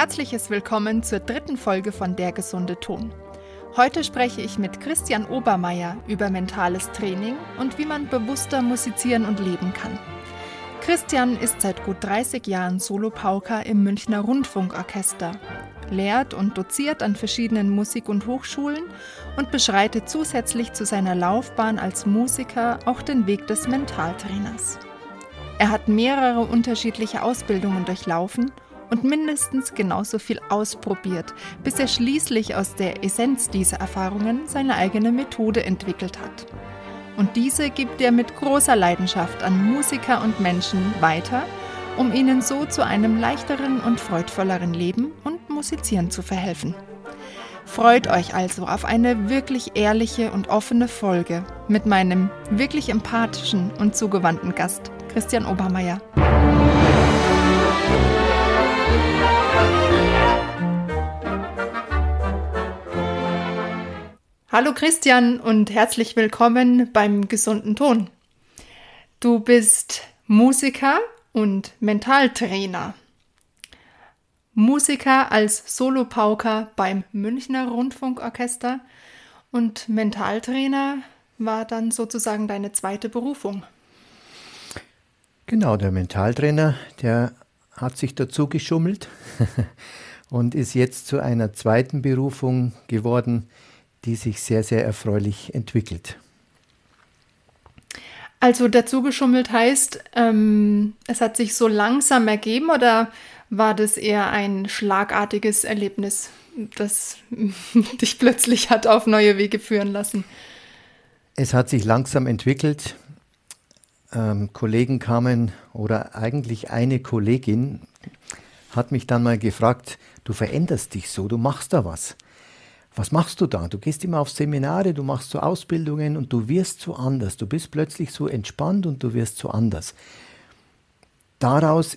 herzliches Willkommen zur dritten Folge von Der gesunde Ton. Heute spreche ich mit Christian Obermeier über mentales Training und wie man bewusster musizieren und leben kann. Christian ist seit gut 30 Jahren Solopauker im Münchner Rundfunkorchester, lehrt und doziert an verschiedenen Musik- und Hochschulen und beschreitet zusätzlich zu seiner Laufbahn als Musiker auch den Weg des Mentaltrainers. Er hat mehrere unterschiedliche Ausbildungen durchlaufen und mindestens genauso viel ausprobiert, bis er schließlich aus der Essenz dieser Erfahrungen seine eigene Methode entwickelt hat. Und diese gibt er mit großer Leidenschaft an Musiker und Menschen weiter, um ihnen so zu einem leichteren und freudvolleren Leben und Musizieren zu verhelfen. Freut euch also auf eine wirklich ehrliche und offene Folge mit meinem wirklich empathischen und zugewandten Gast, Christian Obermeier. Hallo Christian und herzlich willkommen beim gesunden Ton. Du bist Musiker und Mentaltrainer. Musiker als Solopauker beim Münchner Rundfunkorchester und Mentaltrainer war dann sozusagen deine zweite Berufung. Genau, der Mentaltrainer, der hat sich dazu geschummelt und ist jetzt zu einer zweiten Berufung geworden, die sich sehr, sehr erfreulich entwickelt. Also dazu geschummelt heißt, ähm, es hat sich so langsam ergeben oder war das eher ein schlagartiges Erlebnis, das dich plötzlich hat auf neue Wege führen lassen? Es hat sich langsam entwickelt. Ähm, Kollegen kamen oder eigentlich eine Kollegin hat mich dann mal gefragt, du veränderst dich so, du machst da was was machst du da? Du gehst immer auf Seminare, du machst so Ausbildungen und du wirst so anders. Du bist plötzlich so entspannt und du wirst so anders. Daraus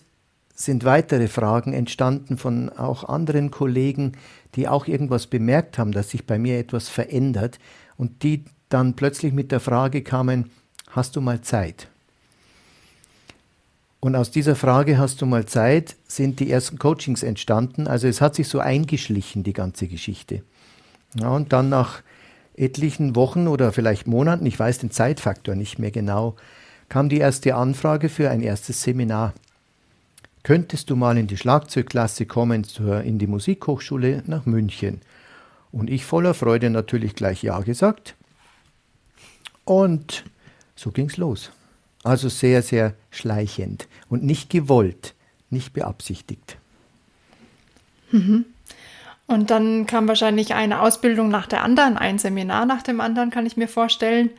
sind weitere Fragen entstanden von auch anderen Kollegen, die auch irgendwas bemerkt haben, dass sich bei mir etwas verändert und die dann plötzlich mit der Frage kamen, hast du mal Zeit? Und aus dieser Frage, hast du mal Zeit, sind die ersten Coachings entstanden. Also es hat sich so eingeschlichen, die ganze Geschichte. Ja, und dann nach etlichen Wochen oder vielleicht Monaten, ich weiß den Zeitfaktor nicht mehr genau, kam die erste Anfrage für ein erstes Seminar. Könntest du mal in die Schlagzeugklasse kommen, in die Musikhochschule nach München? Und ich voller Freude natürlich gleich Ja gesagt. Und so ging's los. Also sehr, sehr schleichend und nicht gewollt, nicht beabsichtigt. Mhm. Und dann kam wahrscheinlich eine Ausbildung nach der anderen, ein Seminar nach dem anderen, kann ich mir vorstellen.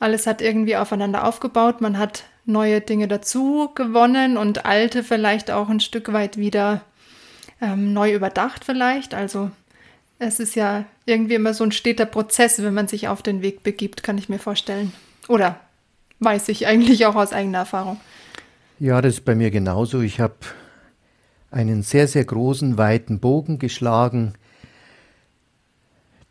Alles hat irgendwie aufeinander aufgebaut. Man hat neue Dinge dazu gewonnen und alte vielleicht auch ein Stück weit wieder ähm, neu überdacht vielleicht. Also es ist ja irgendwie immer so ein steter Prozess, wenn man sich auf den Weg begibt, kann ich mir vorstellen. Oder weiß ich eigentlich auch aus eigener Erfahrung. Ja, das ist bei mir genauso. Ich habe einen sehr, sehr großen, weiten Bogen geschlagen,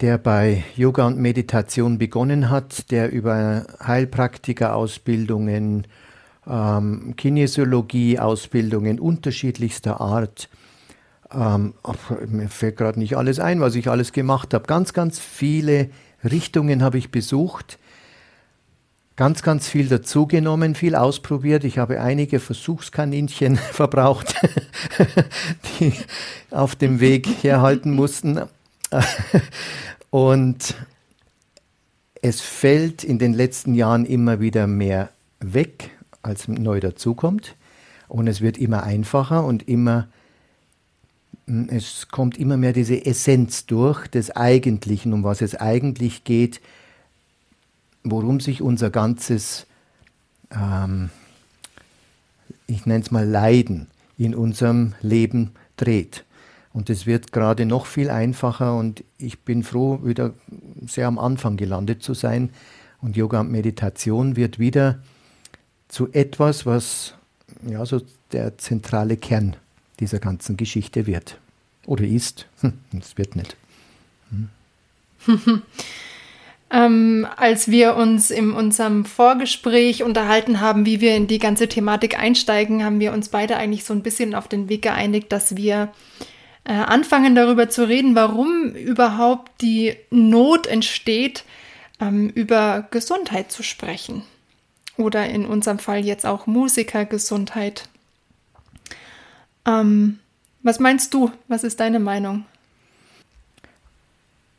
der bei Yoga und Meditation begonnen hat, der über Heilpraktika-Ausbildungen, ähm, Kinesiologie-Ausbildungen unterschiedlichster Art, ähm, mir fällt gerade nicht alles ein, was ich alles gemacht habe. Ganz, ganz viele Richtungen habe ich besucht ganz, ganz viel dazugenommen, viel ausprobiert. Ich habe einige Versuchskaninchen verbraucht, die auf dem Weg herhalten mussten. Und es fällt in den letzten Jahren immer wieder mehr weg, als neu dazukommt. Und es wird immer einfacher und immer, es kommt immer mehr diese Essenz durch des Eigentlichen, um was es eigentlich geht, worum sich unser ganzes, ähm, ich nenne es mal Leiden in unserem Leben dreht. Und es wird gerade noch viel einfacher und ich bin froh, wieder sehr am Anfang gelandet zu sein. Und Yoga und Meditation wird wieder zu etwas, was ja so der zentrale Kern dieser ganzen Geschichte wird. Oder ist. Hm, es wird nicht. Hm. Ähm, als wir uns in unserem Vorgespräch unterhalten haben, wie wir in die ganze Thematik einsteigen, haben wir uns beide eigentlich so ein bisschen auf den Weg geeinigt, dass wir äh, anfangen darüber zu reden, warum überhaupt die Not entsteht, ähm, über Gesundheit zu sprechen. Oder in unserem Fall jetzt auch Musikergesundheit. Ähm, was meinst du? Was ist deine Meinung?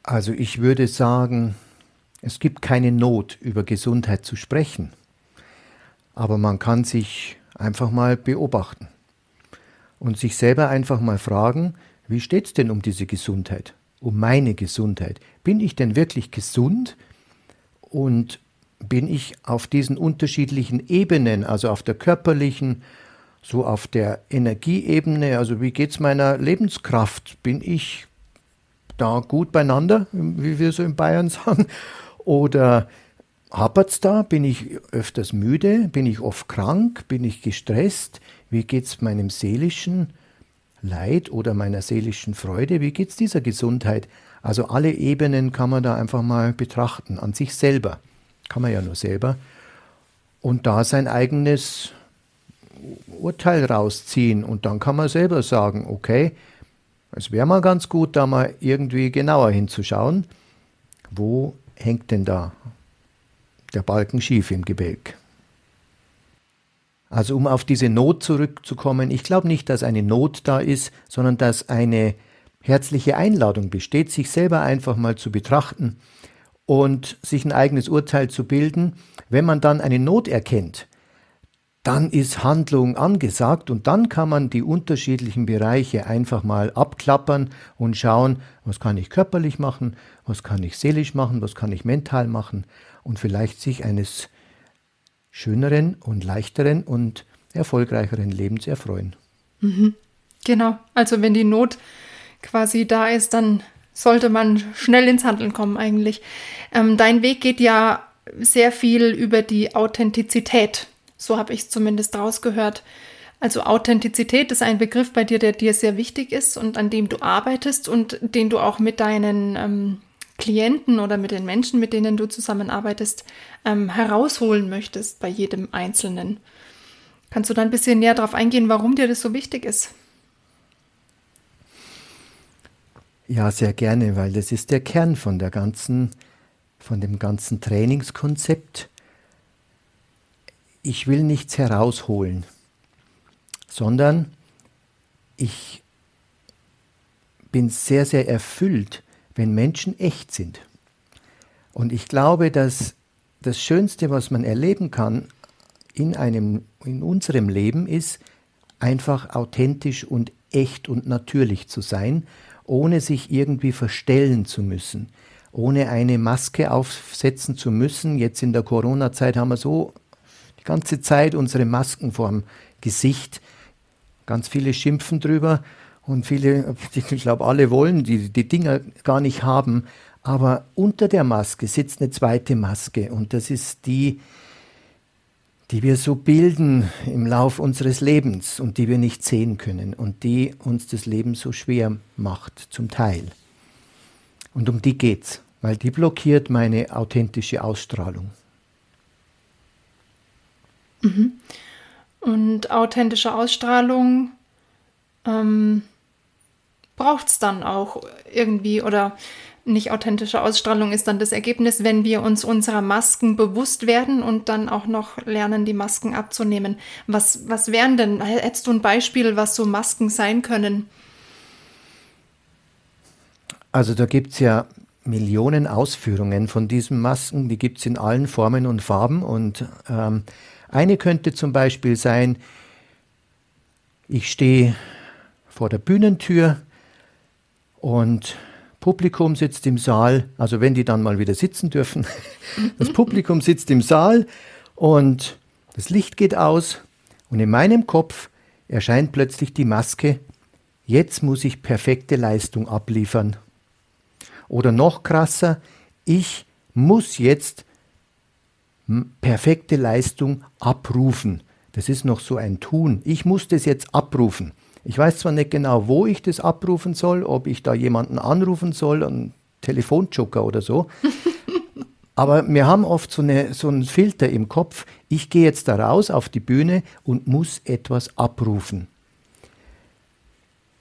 Also ich würde sagen, es gibt keine Not, über Gesundheit zu sprechen. Aber man kann sich einfach mal beobachten und sich selber einfach mal fragen, wie steht es denn um diese Gesundheit, um meine Gesundheit? Bin ich denn wirklich gesund? Und bin ich auf diesen unterschiedlichen Ebenen, also auf der körperlichen, so auf der Energieebene, also wie geht es meiner Lebenskraft? Bin ich da gut beieinander, wie wir so in Bayern sagen? Oder hapert es da? Bin ich öfters müde? Bin ich oft krank? Bin ich gestresst? Wie geht es meinem seelischen Leid oder meiner seelischen Freude? Wie geht es dieser Gesundheit? Also alle Ebenen kann man da einfach mal betrachten, an sich selber. Kann man ja nur selber. Und da sein eigenes Urteil rausziehen. Und dann kann man selber sagen, okay, es wäre mal ganz gut, da mal irgendwie genauer hinzuschauen, wo hängt denn da der Balken schief im Gebälk. Also um auf diese Not zurückzukommen, ich glaube nicht, dass eine Not da ist, sondern dass eine herzliche Einladung besteht, sich selber einfach mal zu betrachten und sich ein eigenes Urteil zu bilden. Wenn man dann eine Not erkennt, dann ist Handlung angesagt und dann kann man die unterschiedlichen Bereiche einfach mal abklappern und schauen, was kann ich körperlich machen, was kann ich seelisch machen, was kann ich mental machen und vielleicht sich eines schöneren und leichteren und erfolgreicheren Lebens erfreuen. Mhm. Genau, also wenn die Not quasi da ist, dann sollte man schnell ins Handeln kommen eigentlich. Ähm, dein Weg geht ja sehr viel über die Authentizität so habe ich es zumindest rausgehört. Also Authentizität ist ein Begriff bei dir, der dir sehr wichtig ist und an dem du arbeitest und den du auch mit deinen ähm, Klienten oder mit den Menschen, mit denen du zusammenarbeitest, ähm, herausholen möchtest bei jedem Einzelnen. Kannst du da ein bisschen näher darauf eingehen, warum dir das so wichtig ist? Ja, sehr gerne, weil das ist der Kern von der ganzen, von dem ganzen Trainingskonzept ich will nichts herausholen, sondern ich bin sehr, sehr erfüllt, wenn Menschen echt sind. Und ich glaube, dass das Schönste, was man erleben kann in, einem, in unserem Leben, ist, einfach authentisch und echt und natürlich zu sein, ohne sich irgendwie verstellen zu müssen, ohne eine Maske aufsetzen zu müssen. Jetzt in der Corona-Zeit haben wir so die ganze Zeit unsere Masken vorm Gesicht. Ganz viele schimpfen drüber und viele, ich glaube, alle wollen die, die Dinger gar nicht haben. Aber unter der Maske sitzt eine zweite Maske und das ist die, die wir so bilden im Lauf unseres Lebens und die wir nicht sehen können und die uns das Leben so schwer macht, zum Teil. Und um die geht's, weil die blockiert meine authentische Ausstrahlung. Mhm. Und authentische Ausstrahlung ähm, braucht es dann auch irgendwie oder nicht authentische Ausstrahlung ist dann das Ergebnis, wenn wir uns unserer Masken bewusst werden und dann auch noch lernen, die Masken abzunehmen. Was, was wären denn, hättest du ein Beispiel, was so Masken sein können? Also da gibt es ja Millionen Ausführungen von diesen Masken, die gibt es in allen Formen und Farben und ähm, eine könnte zum Beispiel sein, ich stehe vor der Bühnentür und Publikum sitzt im Saal, also wenn die dann mal wieder sitzen dürfen, das Publikum sitzt im Saal und das Licht geht aus und in meinem Kopf erscheint plötzlich die Maske, jetzt muss ich perfekte Leistung abliefern. Oder noch krasser, ich muss jetzt perfekte Leistung abrufen. Das ist noch so ein Tun. Ich muss das jetzt abrufen. Ich weiß zwar nicht genau, wo ich das abrufen soll, ob ich da jemanden anrufen soll, einen Telefonjoker oder so. Aber wir haben oft so, eine, so einen Filter im Kopf. Ich gehe jetzt da raus auf die Bühne und muss etwas abrufen.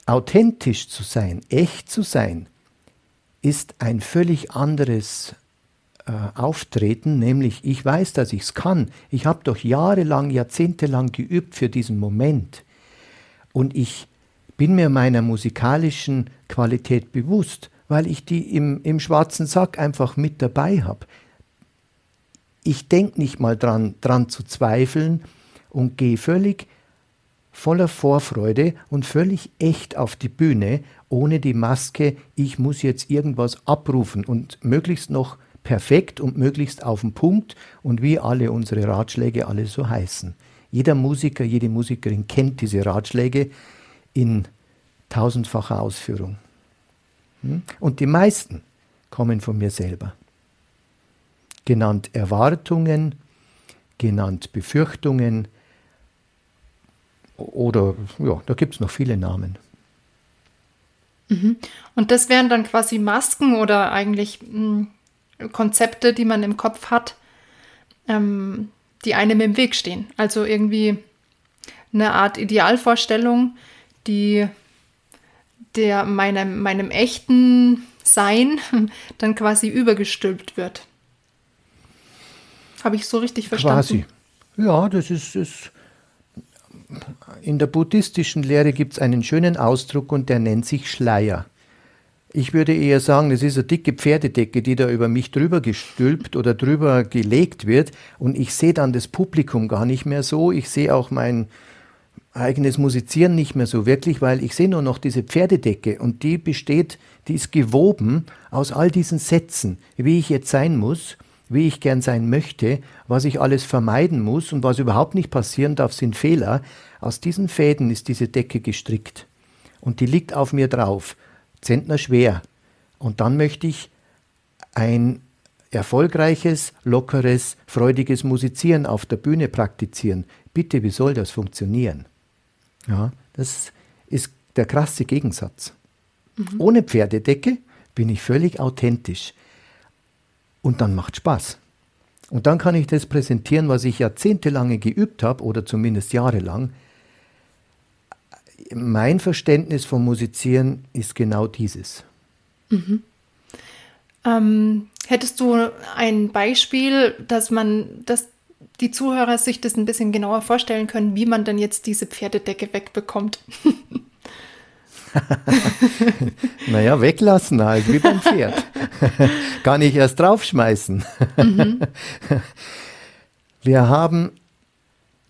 authentisch zu sein, echt zu sein, ist ein völlig anderes äh, Auftreten, nämlich ich weiß, dass ich es kann. Ich habe doch jahrelang, jahrzehntelang geübt für diesen Moment. Und ich bin mir meiner musikalischen Qualität bewusst, weil ich die im, im schwarzen Sack einfach mit dabei habe. Ich denke nicht mal dran, dran zu zweifeln und gehe völlig voller Vorfreude und völlig echt auf die Bühne, ohne die Maske, ich muss jetzt irgendwas abrufen und möglichst noch perfekt und möglichst auf den Punkt und wie alle unsere Ratschläge alle so heißen. Jeder Musiker, jede Musikerin kennt diese Ratschläge in tausendfacher Ausführung. Hm? Und die meisten kommen von mir selber. Genannt Erwartungen, genannt Befürchtungen, oder ja, da gibt es noch viele Namen. Mhm. Und das wären dann quasi Masken oder eigentlich hm, Konzepte, die man im Kopf hat, ähm, die einem im Weg stehen. Also irgendwie eine Art Idealvorstellung, die der meinem, meinem echten Sein dann quasi übergestülpt wird. Habe ich so richtig verstanden? Quasi. Ja, das ist, ist in der buddhistischen Lehre gibt es einen schönen Ausdruck und der nennt sich Schleier. Ich würde eher sagen, das ist eine dicke Pferdedecke, die da über mich drüber gestülpt oder drüber gelegt wird. Und ich sehe dann das Publikum gar nicht mehr so. Ich sehe auch mein eigenes Musizieren nicht mehr so wirklich, weil ich sehe nur noch diese Pferdedecke. Und die besteht, die ist gewoben aus all diesen Sätzen, wie ich jetzt sein muss wie ich gern sein möchte, was ich alles vermeiden muss und was überhaupt nicht passieren darf, sind Fehler. Aus diesen Fäden ist diese Decke gestrickt. Und die liegt auf mir drauf, Zentner schwer. Und dann möchte ich ein erfolgreiches, lockeres, freudiges Musizieren auf der Bühne praktizieren. Bitte, wie soll das funktionieren? Ja, das ist der krasse Gegensatz. Mhm. Ohne Pferdedecke bin ich völlig authentisch. Und dann macht Spaß. Und dann kann ich das präsentieren, was ich jahrzehntelang geübt habe oder zumindest jahrelang. Mein Verständnis vom Musizieren ist genau dieses. Mhm. Ähm, hättest du ein Beispiel, dass man, dass die Zuhörer sich das ein bisschen genauer vorstellen können, wie man dann jetzt diese Pferdedecke wegbekommt? naja, weglassen halt, wie beim Pferd. Gar nicht erst draufschmeißen. Mhm. Wir haben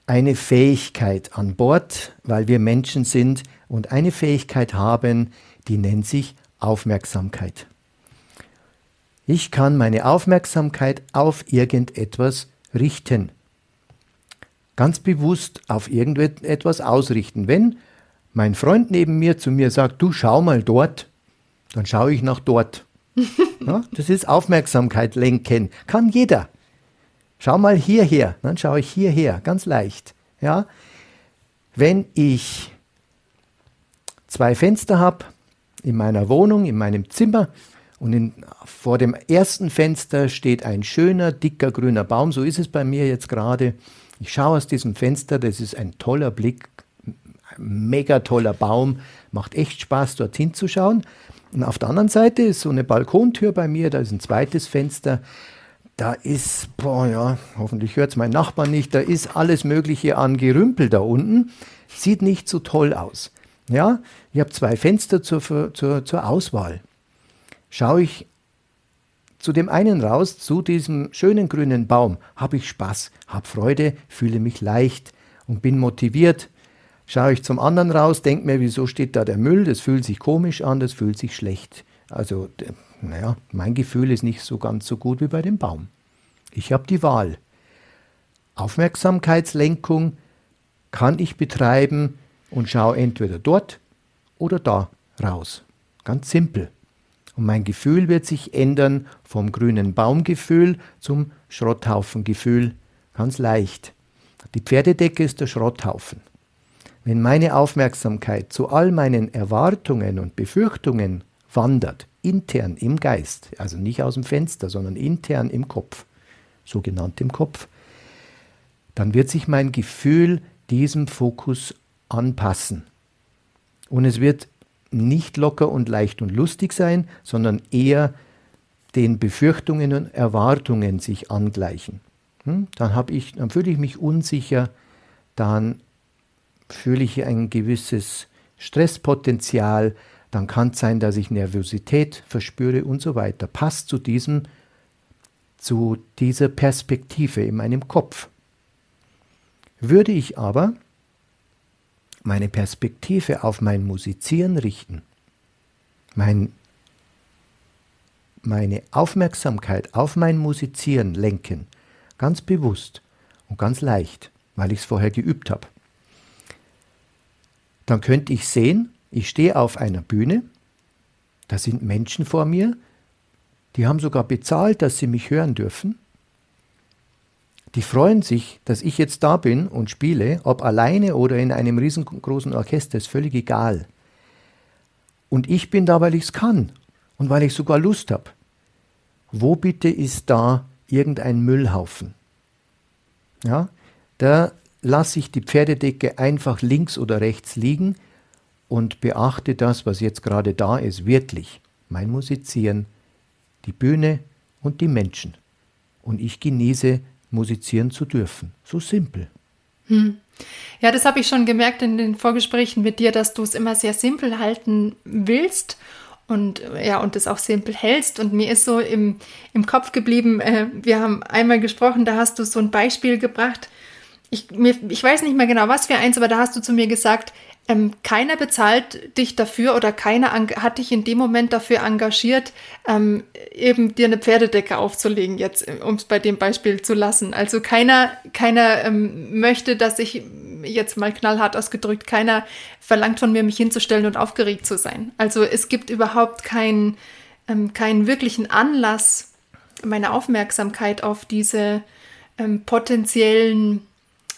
eine Fähigkeit an Bord, weil wir Menschen sind und eine Fähigkeit haben, die nennt sich Aufmerksamkeit. Ich kann meine Aufmerksamkeit auf irgendetwas richten. Ganz bewusst auf irgendetwas ausrichten. Wenn mein Freund neben mir zu mir sagt, du schau mal dort, dann schaue ich nach dort. ja, das ist Aufmerksamkeit lenken. Kann jeder. Schau mal hierher, dann schaue ich hierher, ganz leicht. Ja? Wenn ich zwei Fenster habe in meiner Wohnung, in meinem Zimmer und in, vor dem ersten Fenster steht ein schöner, dicker, grüner Baum, so ist es bei mir jetzt gerade. Ich schaue aus diesem Fenster, das ist ein toller Blick mega toller Baum, macht echt Spaß, dorthin zu schauen. Und auf der anderen Seite ist so eine Balkontür bei mir, da ist ein zweites Fenster. Da ist, boah, ja, hoffentlich hört es mein Nachbar nicht, da ist alles Mögliche an Gerümpel da unten. Sieht nicht so toll aus. Ja, ich habe zwei Fenster zur, zur, zur Auswahl. Schaue ich zu dem einen raus, zu diesem schönen grünen Baum, habe ich Spaß, habe Freude, fühle mich leicht und bin motiviert, Schaue ich zum anderen raus, denke mir, wieso steht da der Müll? Das fühlt sich komisch an, das fühlt sich schlecht. Also, naja, mein Gefühl ist nicht so ganz so gut wie bei dem Baum. Ich habe die Wahl. Aufmerksamkeitslenkung kann ich betreiben und schaue entweder dort oder da raus. Ganz simpel. Und mein Gefühl wird sich ändern vom grünen Baumgefühl zum Schrotthaufengefühl. Ganz leicht. Die Pferdedecke ist der Schrotthaufen. Wenn meine Aufmerksamkeit zu all meinen Erwartungen und Befürchtungen wandert, intern im Geist, also nicht aus dem Fenster, sondern intern im Kopf, sogenannt im Kopf, dann wird sich mein Gefühl diesem Fokus anpassen. Und es wird nicht locker und leicht und lustig sein, sondern eher den Befürchtungen und Erwartungen sich angleichen. Hm? Dann, ich, dann fühle ich mich unsicher, dann fühle ich ein gewisses Stresspotenzial, dann kann es sein, dass ich Nervosität verspüre und so weiter. Passt zu diesem, zu dieser Perspektive in meinem Kopf. Würde ich aber meine Perspektive auf mein Musizieren richten, mein, meine Aufmerksamkeit auf mein Musizieren lenken, ganz bewusst und ganz leicht, weil ich es vorher geübt habe, dann könnte ich sehen, ich stehe auf einer Bühne, da sind Menschen vor mir, die haben sogar bezahlt, dass sie mich hören dürfen. Die freuen sich, dass ich jetzt da bin und spiele, ob alleine oder in einem riesengroßen Orchester, ist völlig egal. Und ich bin da, weil ich es kann und weil ich sogar Lust habe. Wo bitte ist da irgendein Müllhaufen? Ja, da lasse ich die Pferdedecke einfach links oder rechts liegen und beachte das, was jetzt gerade da ist, wirklich. Mein Musizieren, die Bühne und die Menschen. Und ich genieße musizieren zu dürfen. So simpel. Hm. Ja, das habe ich schon gemerkt in den Vorgesprächen mit dir, dass du es immer sehr simpel halten willst und ja, und es auch simpel hältst. Und mir ist so im, im Kopf geblieben, äh, wir haben einmal gesprochen, da hast du so ein Beispiel gebracht. Ich, mir, ich weiß nicht mehr genau, was für eins, aber da hast du zu mir gesagt, ähm, keiner bezahlt dich dafür oder keiner hat dich in dem Moment dafür engagiert, ähm, eben dir eine Pferdedecke aufzulegen, jetzt, äh, um es bei dem Beispiel zu lassen. Also keiner, keiner ähm, möchte, dass ich jetzt mal knallhart ausgedrückt, keiner verlangt von mir, mich hinzustellen und aufgeregt zu sein. Also es gibt überhaupt keinen, ähm, keinen wirklichen Anlass, meine Aufmerksamkeit auf diese ähm, potenziellen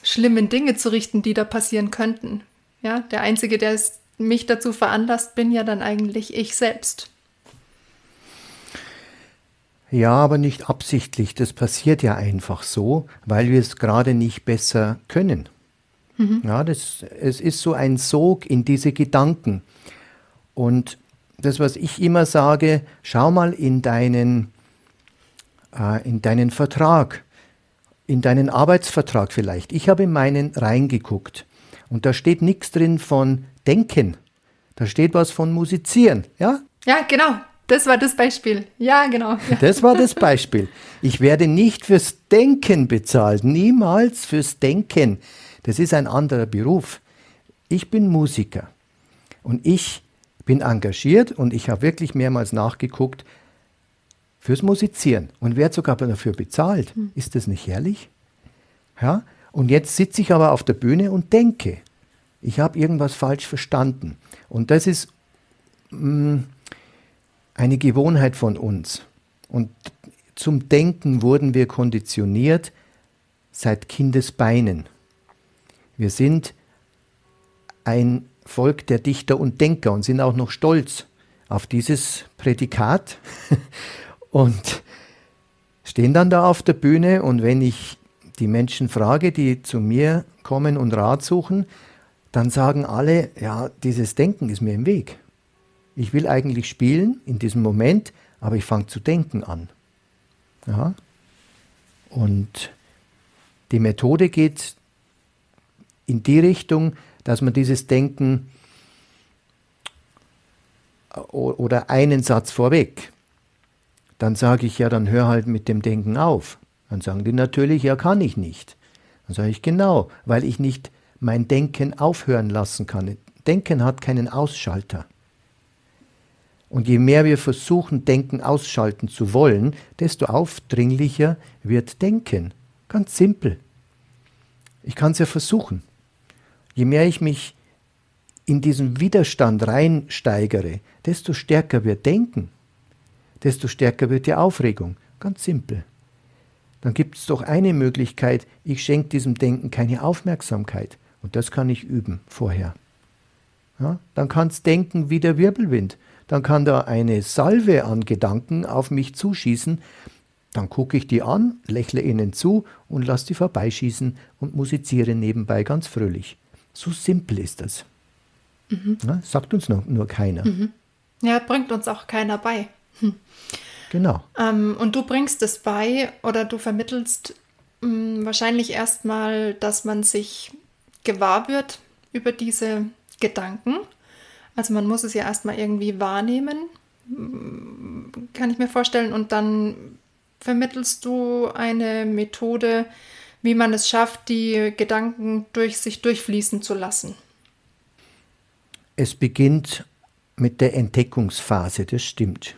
schlimmen Dinge zu richten, die da passieren könnten. Ja, der Einzige, der mich dazu veranlasst, bin ja dann eigentlich ich selbst. Ja, aber nicht absichtlich. Das passiert ja einfach so, weil wir es gerade nicht besser können. Mhm. Ja, das, es ist so ein Sog in diese Gedanken. Und das, was ich immer sage, schau mal in deinen, äh, in deinen Vertrag, in deinen Arbeitsvertrag vielleicht. Ich habe in meinen reingeguckt. Und da steht nichts drin von Denken. Da steht was von Musizieren, ja? Ja, genau. Das war das Beispiel. Ja, genau. Ja. Das war das Beispiel. Ich werde nicht fürs Denken bezahlt, niemals fürs Denken. Das ist ein anderer Beruf. Ich bin Musiker und ich bin engagiert und ich habe wirklich mehrmals nachgeguckt fürs Musizieren und werde sogar dafür bezahlt. Hm. Ist das nicht herrlich? Ja? Und jetzt sitze ich aber auf der Bühne und denke, ich habe irgendwas falsch verstanden. Und das ist mh, mm, eine Gewohnheit von uns. Und zum Denken wurden wir konditioniert seit Kindesbeinen. Wir sind ein Volk der Dichter und Denker und sind auch noch stolz auf dieses Prädikat und stehen dann da auf der Bühne und wenn ich die Menschen frage, die zu mir kommen und Rat suchen, dann sagen alle, ja, dieses Denken ist mir im Weg. Ich will eigentlich spielen in diesem Moment, aber ich fange zu denken an. Ja? Und die Methode geht in die Richtung, dass man dieses Denken oder einen Satz vorweg, dann sage ich ja, dann hör halt mit dem Denken auf. Dann sagen die natürlich, ja, kann ich nicht. Dann sage ich genau, weil ich nicht mein Denken aufhören lassen kann. Denken hat keinen Ausschalter. Und je mehr wir versuchen, Denken ausschalten zu wollen, desto aufdringlicher wird Denken. Ganz simpel. Ich kann es ja versuchen. Je mehr ich mich in diesen Widerstand reinsteigere, desto stärker wird Denken, desto stärker wird die Aufregung. Ganz simpel dann gibt es doch eine Möglichkeit, ich schenke diesem Denken keine Aufmerksamkeit. Und das kann ich üben vorher. Ja, dann kann es denken wie der Wirbelwind. Dann kann da eine Salve an Gedanken auf mich zuschießen. Dann gucke ich die an, lächle ihnen zu und lasse die vorbeischießen und musiziere nebenbei ganz fröhlich. So simpel ist das. Mhm. Ja, sagt uns noch, nur keiner. Mhm. Ja, bringt uns auch keiner bei. Hm. Genau. Ähm, und du bringst es bei oder du vermittelst mh, hm, wahrscheinlich erstmal, dass man sich gewahr wird über diese Gedanken. Also man muss es ja erstmal irgendwie wahrnehmen, hm, kann ich mir vorstellen. Und dann vermittelst du eine Methode, wie man es schafft, die Gedanken durch sich durchfließen zu lassen. Es beginnt mit der Entdeckungsphase, das stimmt.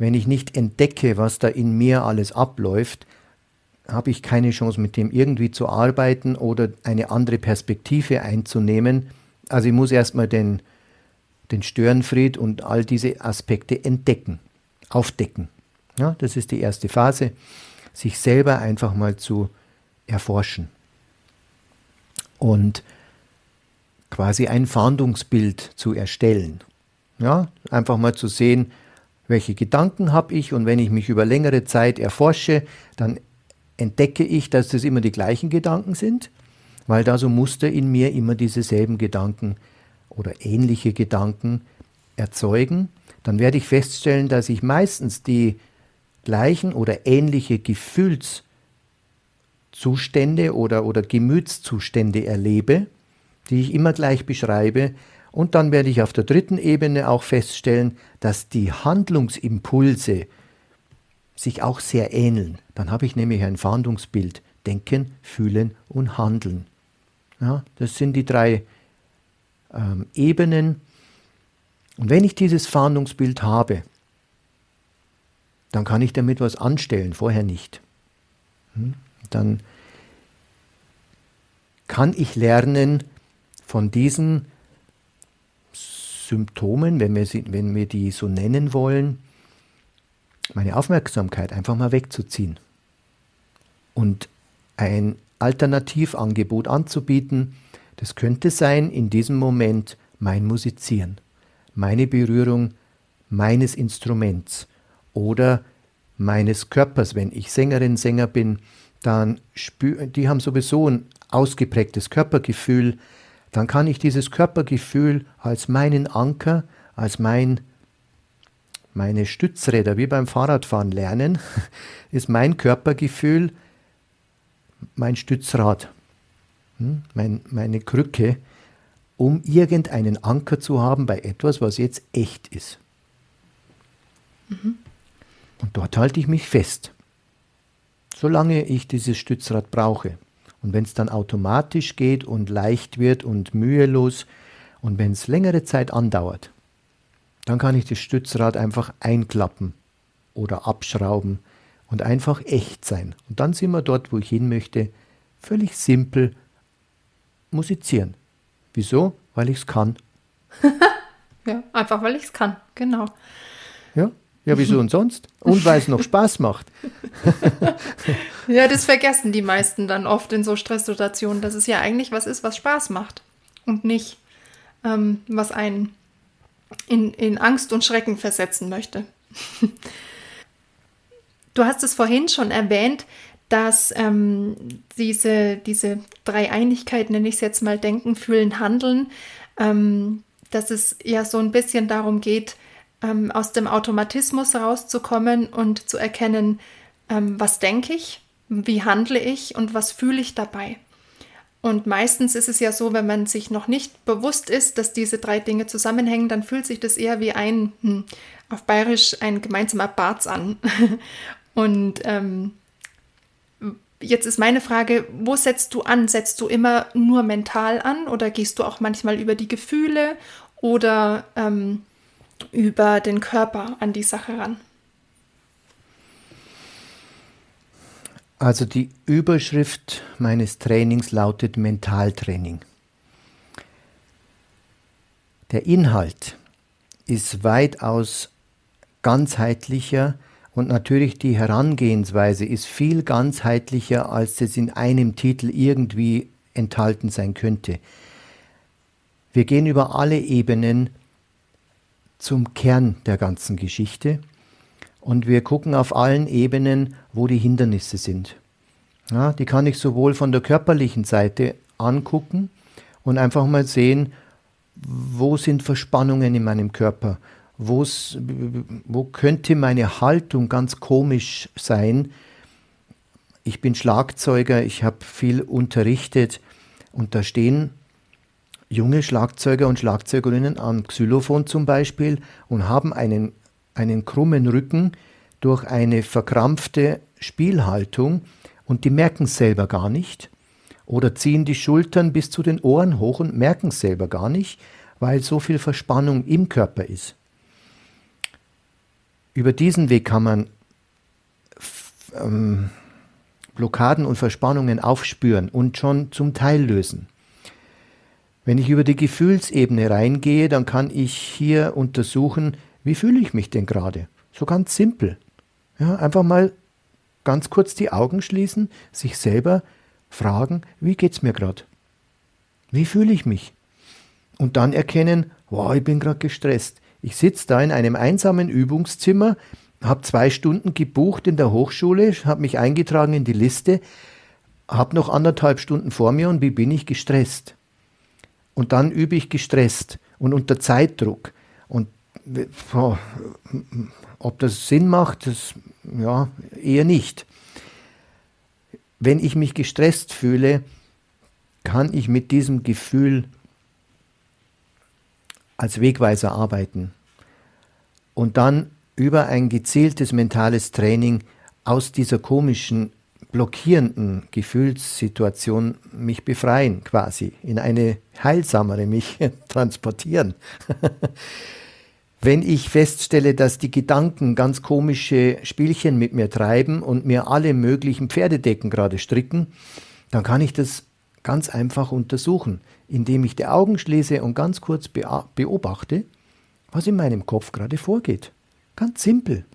Wenn ich nicht entdecke, was da in mir alles abläuft, habe ich keine Chance, mit dem irgendwie zu arbeiten oder eine andere Perspektive einzunehmen. Also ich muss erstmal den, den Störenfried und all diese Aspekte entdecken, aufdecken. Ja, das ist die erste Phase, sich selber einfach mal zu erforschen. Und quasi ein Fahndungsbild zu erstellen. Ja, einfach mal zu sehen, welche Gedanken habe ich und wenn ich mich über längere Zeit erforsche, dann entdecke ich, dass das immer die gleichen Gedanken sind, weil da so Muster in mir immer dieselben Gedanken oder ähnliche Gedanken erzeugen. Dann werde ich feststellen, dass ich meistens die gleichen oder ähnliche Gefühlszustände oder, oder Gemütszustände erlebe, die ich immer gleich beschreibe, und dann werde ich auf der dritten Ebene auch feststellen, dass die Handlungsimpulse sich auch sehr ähneln. Dann habe ich nämlich ein Fahndungsbild. Denken, fühlen und handeln. Ja, das sind die drei ähm, Ebenen. Und wenn ich dieses Fahndungsbild habe, dann kann ich damit was anstellen, vorher nicht. Hm? Dann kann ich lernen, von diesen Symptomen, wenn wir, sie, wenn wir die so nennen wollen, meine Aufmerksamkeit einfach mal wegzuziehen und ein Alternativangebot anzubieten. Das könnte sein, in diesem Moment mein Musizieren, meine Berührung meines Instruments oder meines Körpers. Wenn ich Sängerin, Sänger bin, dann spür, die haben sowieso ein ausgeprägtes Körpergefühl, dann kann ich dieses Körpergefühl als meinen Anker, als mein, meine Stützräder, wie beim Fahrradfahren lernen, ist mein Körpergefühl mein Stützrad, hm, mein, meine Krücke, um irgendeinen Anker zu haben bei etwas, was jetzt echt ist. Mhm. Und dort halte ich mich fest, solange ich dieses Stützrad brauche. Und wenn es dann automatisch geht und leicht wird und mühelos und wenn es längere Zeit andauert, dann kann ich das Stützrad einfach einklappen oder abschrauben und einfach echt sein. Und dann sind wir dort, wo ich hin möchte, völlig simpel musizieren. Wieso? Weil ich es kann. ja, einfach weil ich es kann, genau. Ja, ja, wieso und sonst? Und weil es noch Spaß macht. ja, das vergessen die meisten dann oft in so Stresssituationen, dass es ja eigentlich was ist, was Spaß macht und nicht ähm, was einen in, in Angst und Schrecken versetzen möchte. du hast es vorhin schon erwähnt, dass ähm, diese, diese Dreieinigkeit, nenne ich es jetzt mal, Denken, Fühlen, Handeln, ähm, dass es ja so ein bisschen darum geht, ähm, aus dem Automatismus rauszukommen und zu erkennen, ähm, was denke ich, wie handle ich und was fühle ich dabei. Und meistens ist es ja so, wenn man sich noch nicht bewusst ist, dass diese drei Dinge zusammenhängen, dann fühlt sich das eher wie ein, hm, auf Bayerisch, ein gemeinsamer Barz an. und ähm, jetzt ist meine Frage, wo setzt du an? Setzt du immer nur mental an oder gehst du auch manchmal über die Gefühle oder ähm, über den Körper an die Sache ran? Also die Überschrift meines Trainings lautet Mentaltraining. Der Inhalt ist weitaus ganzheitlicher und natürlich die Herangehensweise ist viel ganzheitlicher, als es in einem Titel irgendwie enthalten sein könnte. Wir gehen über alle Ebenen zum Kern der ganzen Geschichte und wir gucken auf allen Ebenen, wo die Hindernisse sind. Ja, die kann ich sowohl von der körperlichen Seite angucken und einfach mal sehen, wo sind Verspannungen in meinem Körper, Wo's, wo könnte meine Haltung ganz komisch sein. Ich bin Schlagzeuger, ich habe viel unterrichtet und da stehen junge Schlagzeuger und Schlagzeugerinnen am Xylophon zum Beispiel und haben einen, einen krummen Rücken durch eine verkrampfte Spielhaltung und die merken es selber gar nicht oder ziehen die Schultern bis zu den Ohren hoch und merken es selber gar nicht, weil so viel Verspannung im Körper ist. Über diesen Weg kann man ähm, Blockaden und Verspannungen aufspüren und schon zum Teil lösen. Wenn ich über die Gefühlsebene reingehe, dann kann ich hier untersuchen, wie fühle ich mich denn gerade? So ganz simpel. Ja, einfach mal ganz kurz die Augen schließen, sich selber fragen, wie geht es mir gerade? Wie fühle ich mich? Und dann erkennen, wow, ich bin gerade gestresst. Ich sitze da in einem einsamen Übungszimmer, habe zwei Stunden gebucht in der Hochschule, habe mich eingetragen in die Liste, habe noch anderthalb Stunden vor mir und wie bin ich gestresst? Und dann übe ich gestresst und unter Zeitdruck. Und oh, ob das Sinn macht, das ja eher nicht. Wenn ich mich gestresst fühle, kann ich mit diesem Gefühl als Wegweiser arbeiten und dann über ein gezieltes mentales Training aus dieser komischen, blockierenden Gefühlssituation mich befreien, quasi, in eine heilsamere mich transportieren. Wenn ich feststelle, dass die Gedanken ganz komische Spielchen mit mir treiben und mir alle möglichen Pferdedecken gerade stricken, dann kann ich das ganz einfach untersuchen, indem ich die Augen schließe und ganz kurz beobachte, was in meinem Kopf gerade vorgeht. Ganz simpel.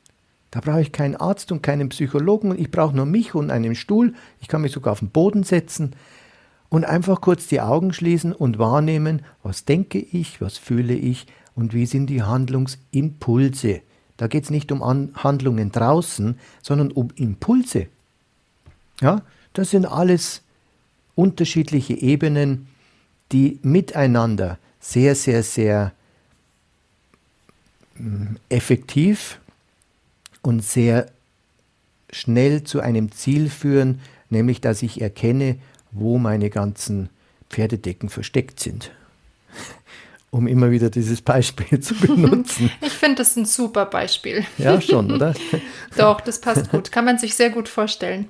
Da brauche ich keinen Arzt und keinen Psychologen, ich brauche nur mich und einen Stuhl, ich kann mich sogar auf den Boden setzen und einfach kurz die Augen schließen und wahrnehmen, was denke ich, was fühle ich, und wie sind die Handlungsimpulse. Da geht es nicht um An Handlungen draußen, sondern um Impulse. Ja, das sind alles unterschiedliche Ebenen, die miteinander sehr, sehr, sehr mm, effektiv und sehr schnell zu einem Ziel führen, nämlich dass ich erkenne, wo meine ganzen Pferdedecken versteckt sind um immer wieder dieses Beispiel zu benutzen. Ich finde das ein super Beispiel. Ja, schon, oder? Doch, das passt gut. Kann man sich sehr gut vorstellen.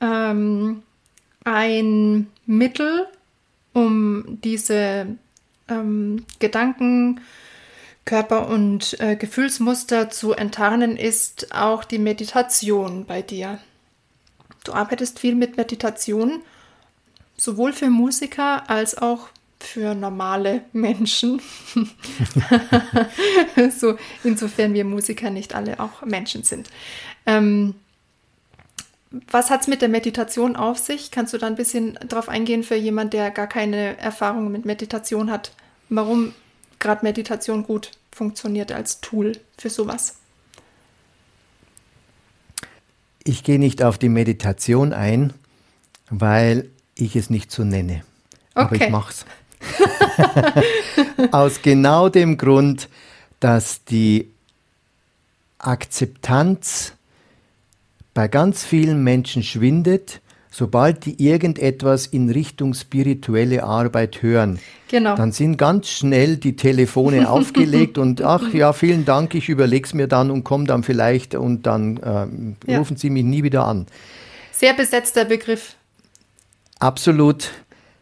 ähm, ein Mittel, um diese ähm, Gedanken, Körper- und äh, Gefühlsmuster zu enttarnen, ist auch die Meditation bei dir. Du arbeitest viel mit Meditation, sowohl für Musiker als auch für normale Menschen. so, insofern wir Musiker nicht alle auch Menschen sind. Ähm, was hat es mit der Meditation auf sich? Kannst du da ein bisschen drauf eingehen für jemanden, der gar keine Erfahrung mit Meditation hat? Warum gerade Meditation gut funktioniert als Tool für sowas? Ich gehe nicht auf die Meditation ein, weil ich es nicht so nenne. Okay. Aber ich mache es. Aus genau dem Grund, dass die Akzeptanz bei ganz vielen Menschen schwindet, sobald die irgendetwas in Richtung spirituelle Arbeit hören. Genau. Dann sind ganz schnell die Telefone aufgelegt und ach ja, vielen Dank, ich überlege es mir dann und komme dann vielleicht und dann äh, rufen ja. Sie mich nie wieder an. Sehr besetzter Begriff. Absolut,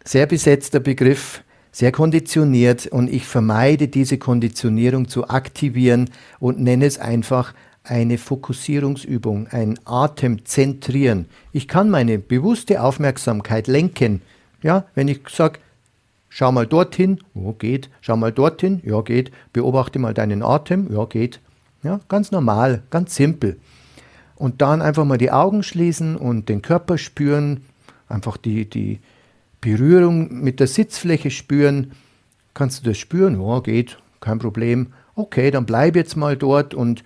sehr besetzter Begriff sehr konditioniert und ich vermeide diese Konditionierung zu aktivieren und nenne es einfach eine Fokussierungsübung, ein Atemzentrieren. Ich kann meine bewusste Aufmerksamkeit lenken. Ja, wenn ich sage, schau mal dorthin, ja, geht, schau mal dorthin, ja, geht, beobachte mal deinen Atem, ja, geht. Ja, ganz normal, ganz simpel. Und dann einfach mal die Augen schließen und den Körper spüren, einfach die, die, Berührung mit der Sitzfläche spüren. Kannst du das spüren? Ja, geht, kein Problem. Okay, dann bleib jetzt mal dort und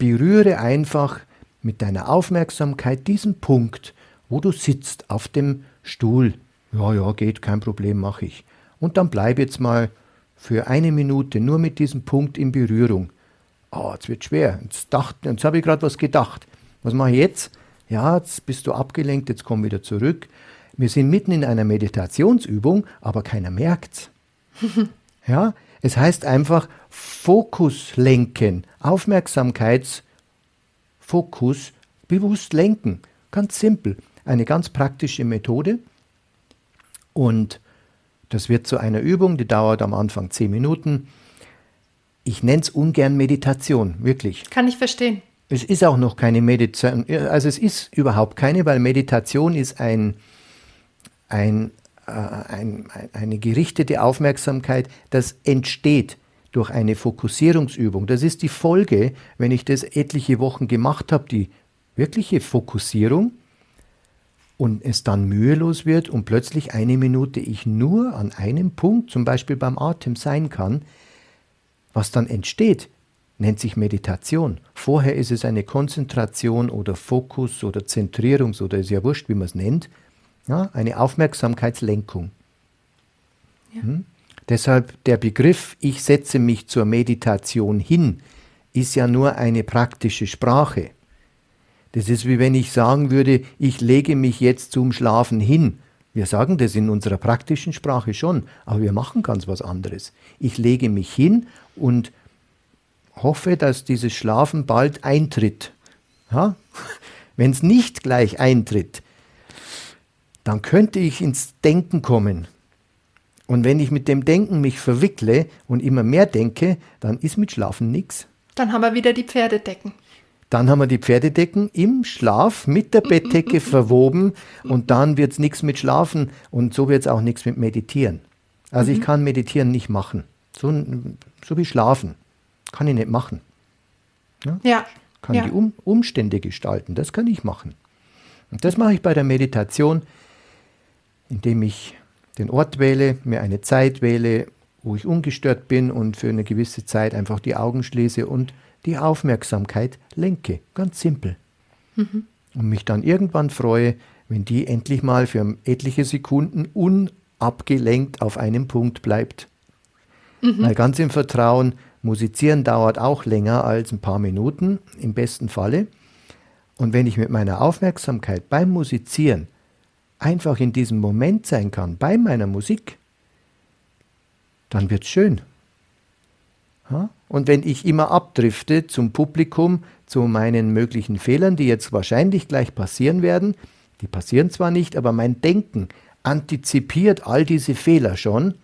berühre einfach mit deiner Aufmerksamkeit diesen Punkt, wo du sitzt auf dem Stuhl. Ja, ja, geht, kein Problem, mache ich. Und dann bleib jetzt mal für eine Minute nur mit diesem Punkt in Berührung. Oh, jetzt wird schwer. Jetzt, jetzt habe ich gerade was gedacht. Was mache ich jetzt? Ja, jetzt bist du abgelenkt, jetzt komm wieder zurück. Wir sind mitten in einer Meditationsübung, aber keiner merkt's. ja, es heißt einfach Fokus lenken, Aufmerksamkeitsfokus bewusst lenken. Ganz simpel. Eine ganz praktische Methode. Und das wird zu einer Übung, die dauert am Anfang zehn Minuten. Ich nenne es ungern Meditation, wirklich. Kann ich verstehen. Es ist auch noch keine Meditation, also es ist überhaupt keine, weil Meditation ist ein, ein, ein, eine gerichtete Aufmerksamkeit, das entsteht durch eine Fokussierungsübung. Das ist die Folge, wenn ich das etliche Wochen gemacht habe, die wirkliche Fokussierung und es dann mühelos wird und plötzlich eine Minute ich nur an einem Punkt, zum Beispiel beim Atem sein kann, was dann entsteht, nennt sich Meditation. Vorher ist es eine Konzentration oder Fokus oder Zentrierungs- oder ist ja wurscht, wie man es nennt, ja, eine Aufmerksamkeitslenkung. Ja. Hm? Deshalb der Begriff, ich setze mich zur Meditation hin, ist ja nur eine praktische Sprache. Das ist wie wenn ich sagen würde, ich lege mich jetzt zum Schlafen hin. Wir sagen das in unserer praktischen Sprache schon, aber wir machen ganz was anderes. Ich lege mich hin und hoffe, dass dieses Schlafen bald eintritt. Ja? Wenn es nicht gleich eintritt, dann könnte ich ins Denken kommen. Und wenn ich mit dem Denken mich verwickle und immer mehr denke, dann ist mit Schlafen nichts. Dann haben wir wieder die Pferdedecken. Dann haben wir die Pferdedecken im Schlaf mit der Bettdecke verwoben und dann wird es nichts mit Schlafen und so wird es auch nichts mit Meditieren. Also mhm. ich kann Meditieren nicht machen. So, so wie Schlafen. Kann ich nicht machen. Ja. ja. Kann ja. die um Umstände gestalten. Das kann ich machen. Und das mache ich bei der Meditation, indem ich den Ort wähle, mir eine Zeit wähle, wo ich ungestört bin und für eine gewisse Zeit einfach die Augen schließe und die Aufmerksamkeit lenke. Ganz simpel. Mhm. Und mich dann irgendwann freue, wenn die endlich mal für etliche Sekunden unabgelenkt auf einem Punkt bleibt. Mhm. Weil ganz im Vertrauen, musizieren dauert auch länger als ein paar Minuten, im besten Falle. Und wenn ich mit meiner Aufmerksamkeit beim Musizieren einfach in diesem Moment sein kann, bei meiner Musik, dann wird es schön. Und wenn ich immer abdrifte zum Publikum, zu meinen möglichen Fehlern, die jetzt wahrscheinlich gleich passieren werden, die passieren zwar nicht, aber mein Denken antizipiert all diese Fehler schon.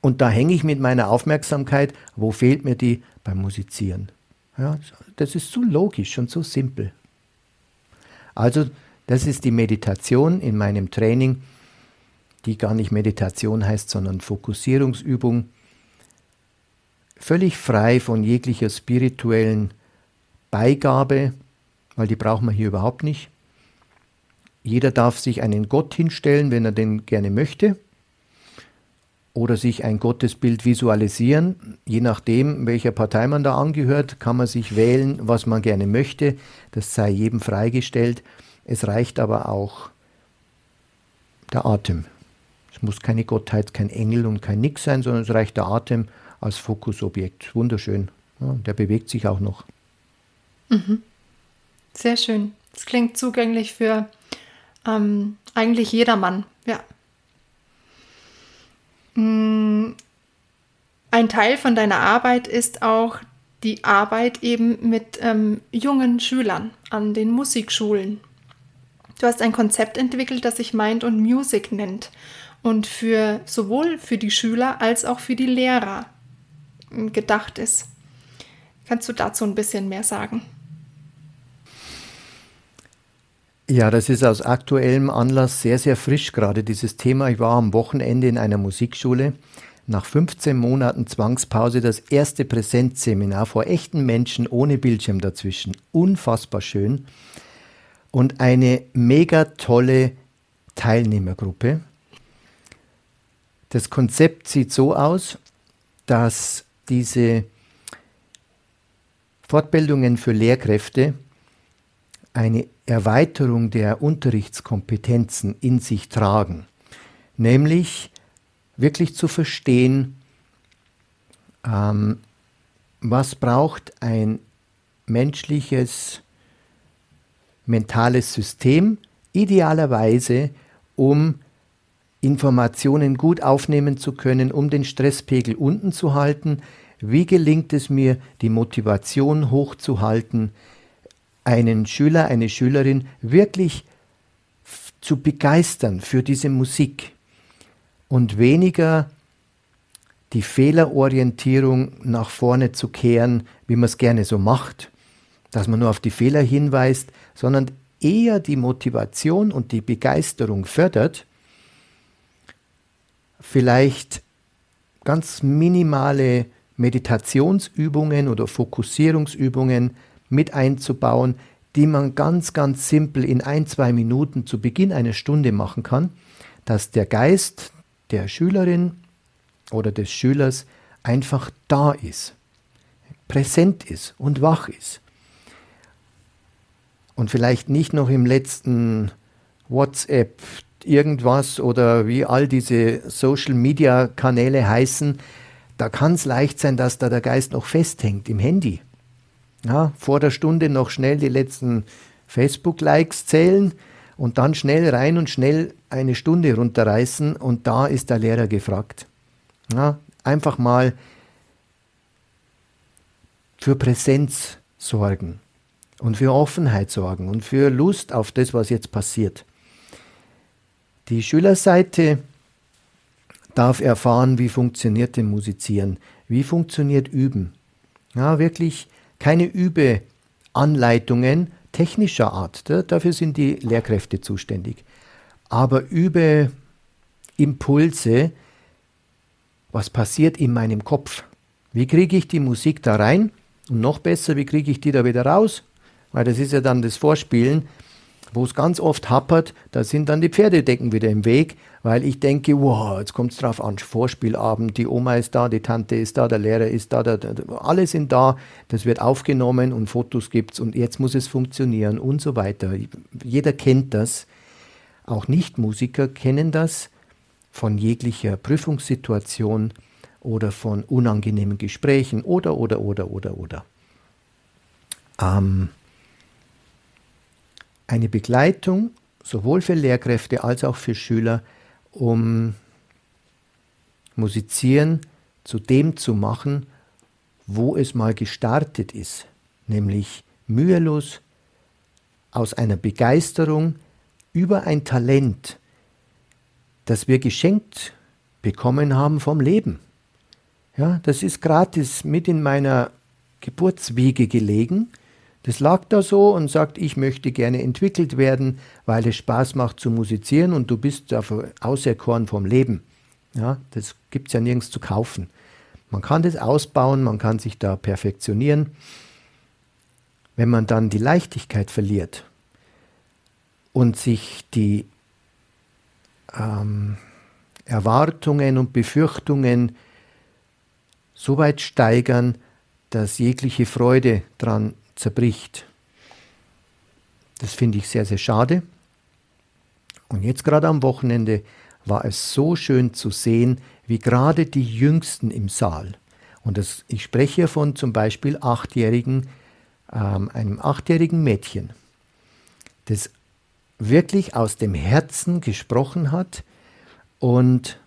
Und da hänge ich mit meiner Aufmerksamkeit, wo fehlt mir die beim Musizieren. Ja, das ist so logisch und so simpel. Also, das ist die Meditation in meinem Training, die gar nicht Meditation heißt, sondern Fokussierungsübung völlig frei von jeglicher spirituellen Beigabe, weil die braucht man hier überhaupt nicht. Jeder darf sich einen Gott hinstellen, wenn er den gerne möchte, oder sich ein Gottesbild visualisieren. Je nachdem, welcher Partei man da angehört, kann man sich wählen, was man gerne möchte. Das sei jedem freigestellt. Es reicht aber auch der Atem. Es muss keine Gottheit, kein Engel und kein Nix sein, sondern es reicht der Atem als Fokusobjekt. Wunderschön. Ja, der bewegt sich auch noch. Mhm. Sehr schön. Das klingt zugänglich für ähm, eigentlich jedermann. Ja. Mm, ein Teil von deiner Arbeit ist auch die Arbeit eben mit ähm, jungen Schülern an den Musikschulen. Du hast ein Konzept entwickelt, das sich Mind und Music nennt und für sowohl für die Schüler als auch für die Lehrer gedacht ist. Kannst du dazu ein bisschen mehr sagen? Ja, das ist aus aktuellem Anlass sehr, sehr frisch gerade dieses Thema. Ich war am Wochenende in einer Musikschule. Nach 15 Monaten Zwangspause das erste Präsenzseminar vor echten Menschen ohne Bildschirm dazwischen. Unfassbar schön. Und eine mega tolle Teilnehmergruppe. Das Konzept sieht so aus, dass diese Fortbildungen für Lehrkräfte eine Erweiterung der Unterrichtskompetenzen in sich tragen. Nämlich, wirklich zu verstehen, ähm, was braucht ein menschliches mentales System idealerweise, um Informationen gut aufnehmen zu können, um den Stresspegel unten zu halten. Wie gelingt es mir, die Motivation hochzuhalten, einen Schüler, eine Schülerin wirklich zu begeistern für diese Musik und weniger die Fehlerorientierung nach vorne zu kehren, wie man es gerne so macht, dass man nur auf die Fehler hinweist, sondern eher die Motivation und die Begeisterung fördert, vielleicht ganz minimale Meditationsübungen oder Fokussierungsübungen mit einzubauen, die man ganz, ganz simpel in ein, zwei Minuten zu Beginn einer Stunde machen kann, dass der Geist der Schülerin oder des Schülers einfach da ist, präsent ist und wach ist. Und vielleicht nicht noch im letzten WhatsApp irgendwas oder wie all diese Social-Media-Kanäle heißen, da kann es leicht sein, dass da der Geist noch festhängt im Handy. Ja, vor der Stunde noch schnell die letzten Facebook-Likes zählen und dann schnell rein und schnell eine Stunde runterreißen und da ist der Lehrer gefragt. Ja, einfach mal für Präsenz sorgen und für Offenheit sorgen und für Lust auf das, was jetzt passiert. Die Schülerseite darf erfahren, wie funktioniert denn Musizieren, wie funktioniert Üben. Ja, wirklich keine Übeanleitungen technischer Art, dafür sind die Lehrkräfte zuständig. Aber Übeimpulse, was passiert in meinem Kopf? Wie kriege ich die Musik da rein? Und noch besser, wie kriege ich die da wieder raus? Weil das ist ja dann das Vorspielen wo es ganz oft happert, da sind dann die Pferdedecken wieder im Weg, weil ich denke, wow, jetzt kommt es drauf an, Vorspielabend, die Oma ist da, die Tante ist da, der Lehrer ist da, der, der, alle sind da, das wird aufgenommen und Fotos gibt es und jetzt muss es funktionieren und so weiter. Jeder kennt das, auch Nichtmusiker kennen das von jeglicher Prüfungssituation oder von unangenehmen Gesprächen oder, oder, oder, oder, oder. Ähm, eine Begleitung sowohl für Lehrkräfte als auch für Schüler, um Musizieren zu dem zu machen, wo es mal gestartet ist, nämlich mühelos aus einer Begeisterung über ein Talent, das wir geschenkt bekommen haben vom Leben. Ja, das ist gratis mit in meiner Geburtswiege gelegen das lag da so und sagt, ich möchte gerne entwickelt werden, weil es Spaß macht zu musizieren und du bist dafür auserkoren vom Leben. Ja, das gibt es ja nirgends zu kaufen. Man kann das ausbauen, man kann sich da perfektionieren. Wenn man dann die Leichtigkeit verliert und sich die ähm, Erwartungen und Befürchtungen so weit steigern, dass jegliche Freude dran zerbricht. Das finde ich sehr, sehr schade. Und jetzt gerade am Wochenende war es so schön zu sehen, wie gerade die Jüngsten im Saal, und das, ich spreche hier von zum Beispiel achtjährigen, ähm, einem achtjährigen Mädchen, das wirklich aus dem Herzen gesprochen hat und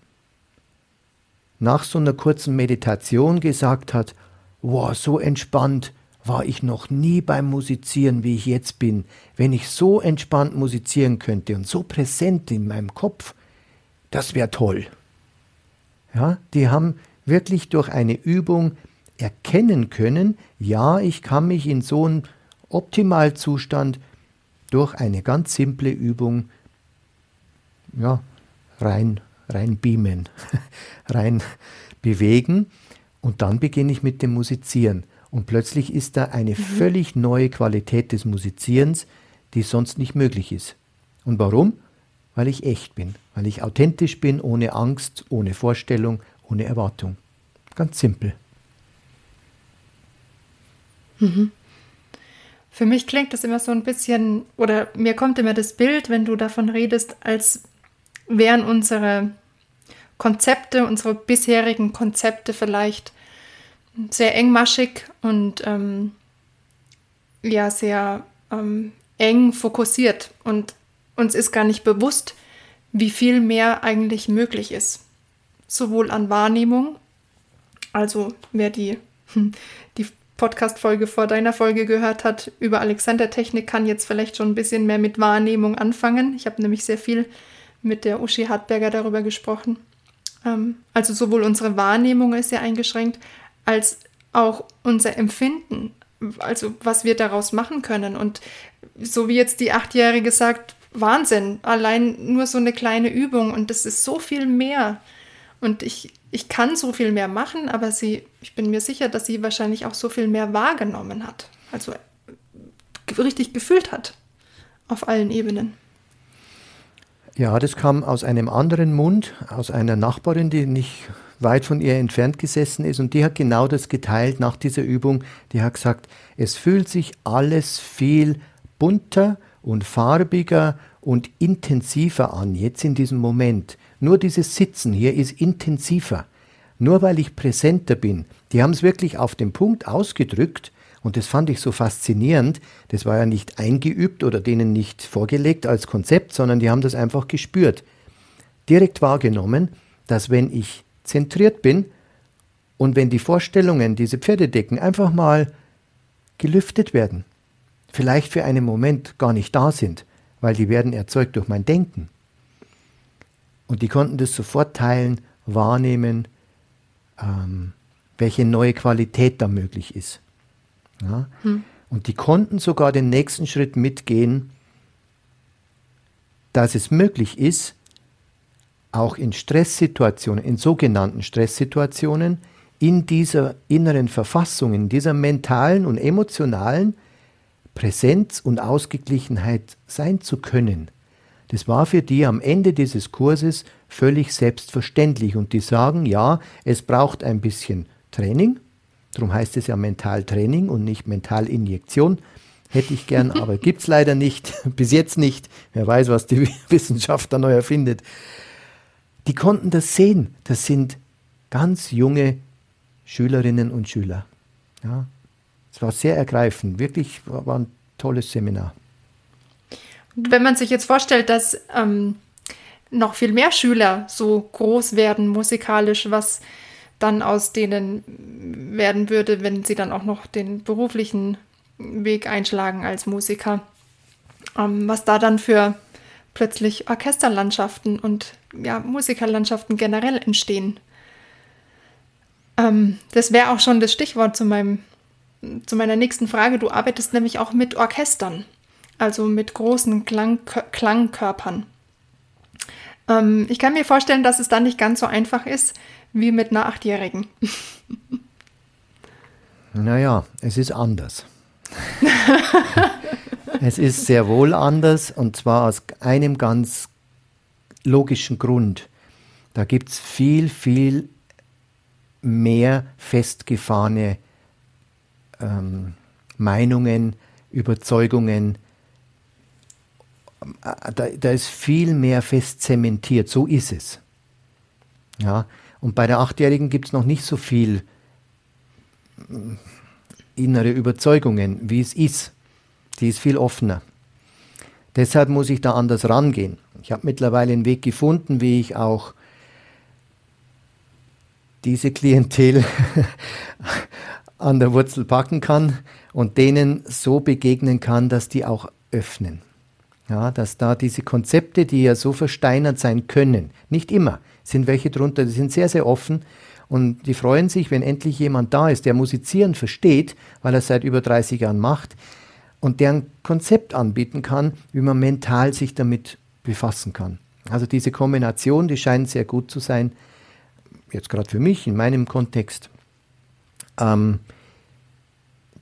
nach so einer kurzen Meditation gesagt hat, wow, so entspannt, war ich noch nie beim Musizieren, wie ich jetzt bin. Wenn ich so entspannt musizieren könnte und so präsent in meinem Kopf, das wäre toll. Ja, die haben wirklich durch eine Übung erkennen können, ja, ich kann mich in so einen Optimalzustand durch eine ganz simple Übung ja, rein, rein beamen, rein bewegen und dann beginne ich mit dem Musizieren. Und plötzlich ist da eine mhm. völlig neue Qualität des Musizierens, die sonst nicht möglich ist. Und warum? Weil ich echt bin, weil ich authentisch bin, ohne Angst, ohne Vorstellung, ohne Erwartung. Ganz simpel. Mhm. Für mich klingt das immer so ein bisschen, oder mir kommt immer das Bild, wenn du davon redest, als wären unsere Konzepte, unsere bisherigen Konzepte vielleicht sehr engmaschig und ähm, ja, sehr ähm, eng fokussiert. Und uns ist gar nicht bewusst, wie viel mehr eigentlich möglich ist. Sowohl an Wahrnehmung, also wer die, die Podcast-Folge vor deiner Folge gehört hat über Alexander-Technik, kann jetzt vielleicht schon ein bisschen mehr mit Wahrnehmung anfangen. Ich habe nämlich sehr viel mit der Uschi Hartberger darüber gesprochen. Ähm, also sowohl unsere Wahrnehmung ist sehr eingeschränkt, als auch unser Empfinden, also was wir daraus machen können. Und so wie jetzt die Achtjährige sagt, Wahnsinn, allein nur so eine kleine Übung und das ist so viel mehr. Und ich, ich kann so viel mehr machen, aber sie, ich bin mir sicher, dass sie wahrscheinlich auch so viel mehr wahrgenommen hat. Also richtig gefühlt hat. Auf allen Ebenen. Ja, das kam aus einem anderen Mund, aus einer Nachbarin, die nicht weit von ihr entfernt gesessen ist und die hat genau das geteilt nach dieser Übung. Die hat gesagt, es fühlt sich alles viel bunter und farbiger und intensiver an, jetzt in diesem Moment. Nur dieses Sitzen hier ist intensiver. Nur weil ich präsenter bin. Die haben es wirklich auf den Punkt ausgedrückt und das fand ich so faszinierend. Das war ja nicht eingeübt oder denen nicht vorgelegt als Konzept, sondern die haben das einfach gespürt. Direkt wahrgenommen, dass wenn ich zentriert bin und wenn die Vorstellungen, diese Pferdedecken einfach mal gelüftet werden, vielleicht für einen Moment gar nicht da sind, weil die werden erzeugt durch mein Denken. Und die konnten das sofort teilen, wahrnehmen, ähm, welche neue Qualität da möglich ist. Ja? Hm. Und die konnten sogar den nächsten Schritt mitgehen, dass es möglich ist, auch in Stresssituationen, in sogenannten Stresssituationen, in dieser inneren Verfassung, in dieser mentalen und emotionalen Präsenz und Ausgeglichenheit sein zu können. Das war für die am Ende dieses Kurses völlig selbstverständlich und die sagen, ja, es braucht ein bisschen Training, darum heißt es ja Mentaltraining und nicht Mentalinjektion, hätte ich gern, aber gibt es leider nicht, bis jetzt nicht. Wer weiß, was die Wissenschaft da neu erfindet. Die konnten das sehen. Das sind ganz junge Schülerinnen und Schüler. Ja, es war sehr ergreifend. Wirklich war, ein tolles Seminar. Wenn man sich jetzt vorstellt, dass ähm, noch viel mehr Schüler so groß werden musikalisch, was dann aus denen werden würde, wenn sie dann auch noch den beruflichen Weg einschlagen als Musiker. Ähm, was da dann für plötzlich Orchesterlandschaften und ja, Musikerlandschaften generell entstehen. Ähm, das wäre auch schon das Stichwort zu, meinem, zu meiner nächsten Frage. Du arbeitest nämlich auch mit Orchestern, also mit großen Klang Klangkörpern. Ähm, ich kann mir vorstellen, dass es dann nicht ganz so einfach ist wie mit einer Achtjährigen. naja, es ist anders. es ist sehr wohl anders und zwar aus einem ganz logischen Grund. Da gibt es viel, viel mehr festgefahrene ähm, Meinungen, Überzeugungen. Da, da, ist viel mehr fest zementiert. So ist es. Ja, und bei der Achtjährigen gibt es noch nicht so viel äh, innere Überzeugungen, wie es ist. Die ist viel offener. Deshalb muss ich da anders rangehen. Ich habe mittlerweile einen Weg gefunden, wie ich auch diese Klientel an der Wurzel packen kann und denen so begegnen kann, dass die auch öffnen. Ja, dass da diese Konzepte, die ja so versteinert sein können, nicht immer, sind welche drunter, die sind sehr, sehr offen und die freuen sich, wenn endlich jemand da ist, der Musizieren versteht, weil er es seit über 30 Jahren macht und der ein Konzept anbieten kann, wie man mental sich damit befassen kann. Also diese Kombination, die scheint sehr gut zu sein, jetzt gerade für mich in meinem Kontext. Ähm,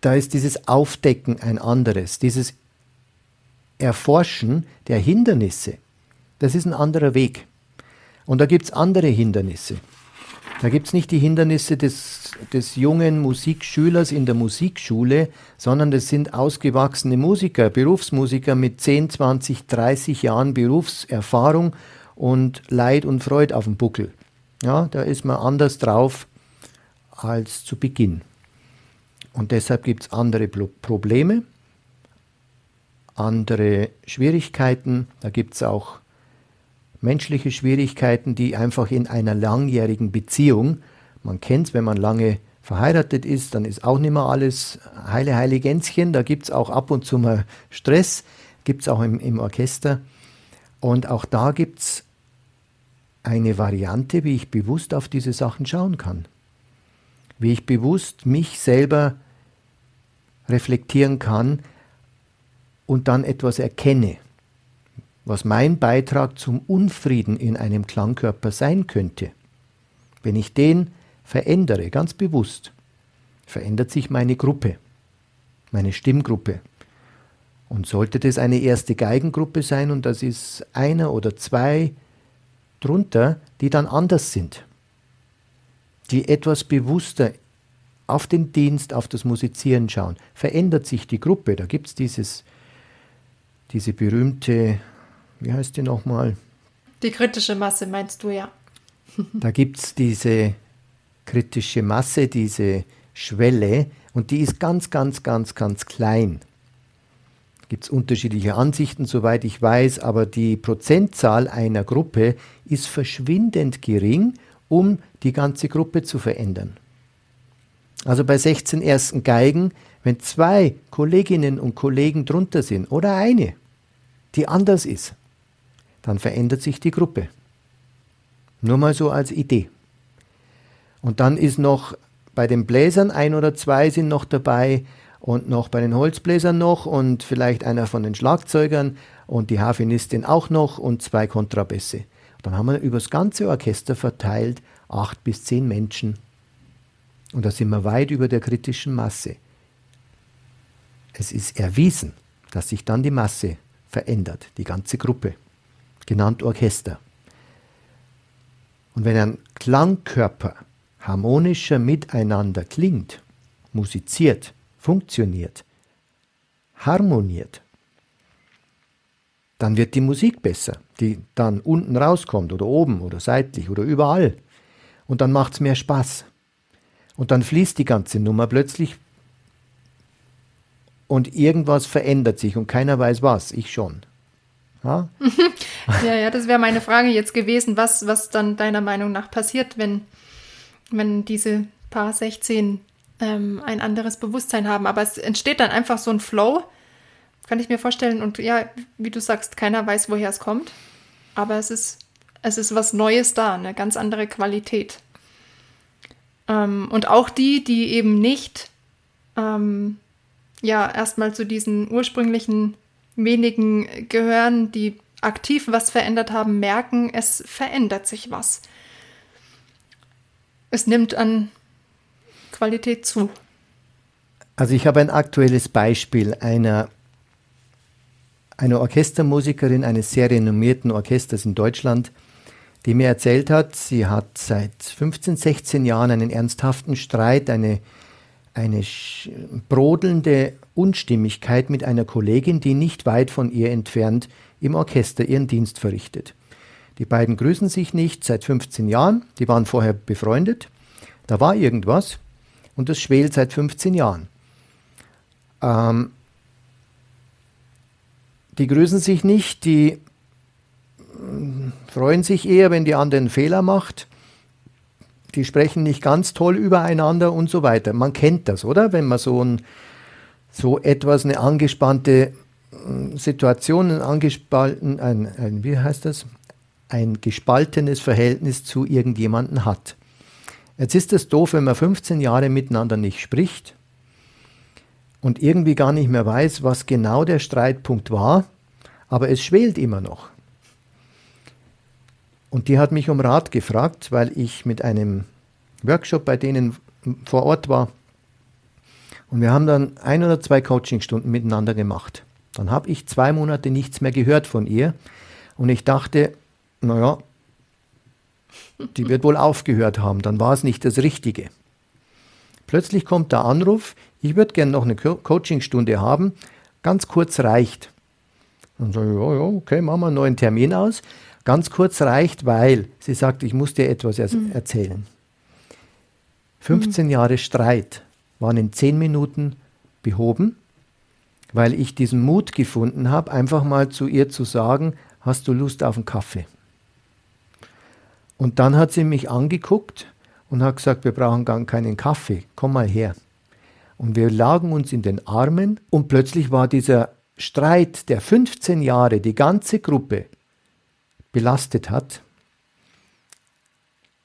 da ist dieses Aufdecken ein anderes, dieses Erforschen der Hindernisse, das ist ein anderer Weg. Und da gibt es andere Hindernisse. Da gibt es nicht die Hindernisse des, des jungen Musikschülers in der Musikschule, sondern das sind ausgewachsene Musiker, Berufsmusiker mit 10, 20, 30 Jahren Berufserfahrung und Leid und Freude auf dem Buckel. Ja, da ist man anders drauf als zu Beginn. Und deshalb gibt es andere Probleme, andere Schwierigkeiten. Da gibt es auch menschliche Schwierigkeiten, die einfach in einer langjährigen Beziehung, man kennt es, wenn man lange verheiratet ist, dann ist auch nicht mehr alles heile, heile Gänschen. Da gibt es auch ab und zu mal Stress, gibt es auch im, im Orchester. Und auch da gibt es eine Variante, wie ich bewusst auf diese Sachen schauen kann. Wie ich bewusst mich selber reflektieren kann und dann etwas erkenne, was mein Beitrag zum Unfrieden in einem Klangkörper sein könnte. Wenn ich den verändere, ganz bewusst, verändert sich meine Gruppe, meine Stimmgruppe. Und sollte das eine erste Geigengruppe sein und das ist einer oder zwei drunter, die dann anders sind, die etwas bewusster auf den Dienst, auf das Musizieren schauen, verändert sich die Gruppe. Da gibt es dieses, diese berühmte, wie heißt die nochmal? Die kritische Masse meinst du ja. da gibt es diese kritische Masse, diese Schwelle, und die ist ganz, ganz, ganz, ganz klein. Gibt es unterschiedliche Ansichten, soweit ich weiß, aber die Prozentzahl einer Gruppe ist verschwindend gering, um die ganze Gruppe zu verändern. Also bei 16 ersten Geigen, wenn zwei Kolleginnen und Kollegen drunter sind oder eine, die anders ist, dann verändert sich die Gruppe. Nur mal so als Idee. Und dann ist noch bei den Bläsern ein oder zwei sind noch dabei und noch bei den Holzbläsern noch und vielleicht einer von den Schlagzeugern und die Harfenistin auch noch und zwei Kontrabässe. Dann haben wir über das ganze Orchester verteilt acht bis zehn Menschen. Und da sind wir weit über der kritischen Masse. Es ist erwiesen, dass sich dann die Masse verändert, die ganze Gruppe, genannt Orchester. Und wenn ein Klangkörper harmonischer miteinander klingt, musiziert, funktioniert, harmoniert, dann wird die Musik besser, die dann unten rauskommt oder oben oder seitlich oder überall. Und dann macht es mehr Spaß. Und dann fließt die ganze Nummer plötzlich und irgendwas verändert sich und keiner weiß was, ich schon. Ja, ja, ja, das wäre meine Frage jetzt gewesen, was, was dann deiner Meinung nach passiert, wenn wenn diese paar 16 ähm, ein anderes Bewusstsein haben. Aber es entsteht dann einfach so ein Flow, kann ich mir vorstellen. Und ja, wie du sagst, keiner weiß, woher es kommt. Aber es ist, es ist was Neues da, eine ganz andere Qualität. Ähm, und auch die, die eben nicht ähm, ja erstmal zu diesen ursprünglichen wenigen gehören, die aktiv was verändert haben, merken, es verändert sich was es nimmt an Qualität zu. Also ich habe ein aktuelles Beispiel einer, einer Orchestermusikerin eines sehr renommierten Orchesters in Deutschland, die mir erzählt hat, sie hat seit 15, 16 Jahren einen ernsthaften Streit, eine, eine brodelnde Unstimmigkeit mit einer Kollegin, die nicht weit von ihr entfernt im Orchester ihren Dienst verrichtet. Die beiden grüßen sich nicht seit 15 Jahren, die waren vorher befreundet. Da war irgendwas und das schwelt seit 15 Jahren. Ähm, die grüßen sich nicht, die äh, freuen sich eher, wenn die andere einen Fehler macht. Die sprechen nicht ganz toll übereinander und so weiter. Man kennt das, oder? Wenn man so, ein, so etwas, eine angespannte äh, Situation, ein, ein, wie heißt das? Ein gespaltenes Verhältnis zu irgendjemandem hat. Jetzt ist es doof, wenn man 15 Jahre miteinander nicht spricht und irgendwie gar nicht mehr weiß, was genau der Streitpunkt war, aber es schwelt immer noch. Und die hat mich um Rat gefragt, weil ich mit einem Workshop bei denen vor Ort war. Und wir haben dann ein oder zwei Coachingstunden miteinander gemacht. Dann habe ich zwei Monate nichts mehr gehört von ihr. Und ich dachte, naja, die wird wohl aufgehört haben, dann war es nicht das Richtige. Plötzlich kommt der Anruf, ich würde gerne noch eine Co Coachingstunde haben, ganz kurz reicht. Dann sage ich, ja, ja, okay, machen wir einen neuen Termin aus. Ganz kurz reicht, weil sie sagt, ich muss dir etwas er mhm. erzählen. 15 mhm. Jahre Streit waren in 10 Minuten behoben, weil ich diesen Mut gefunden habe, einfach mal zu ihr zu sagen, hast du Lust auf einen Kaffee? Und dann hat sie mich angeguckt und hat gesagt, wir brauchen gar keinen Kaffee, komm mal her. Und wir lagen uns in den Armen und plötzlich war dieser Streit, der 15 Jahre die ganze Gruppe belastet hat,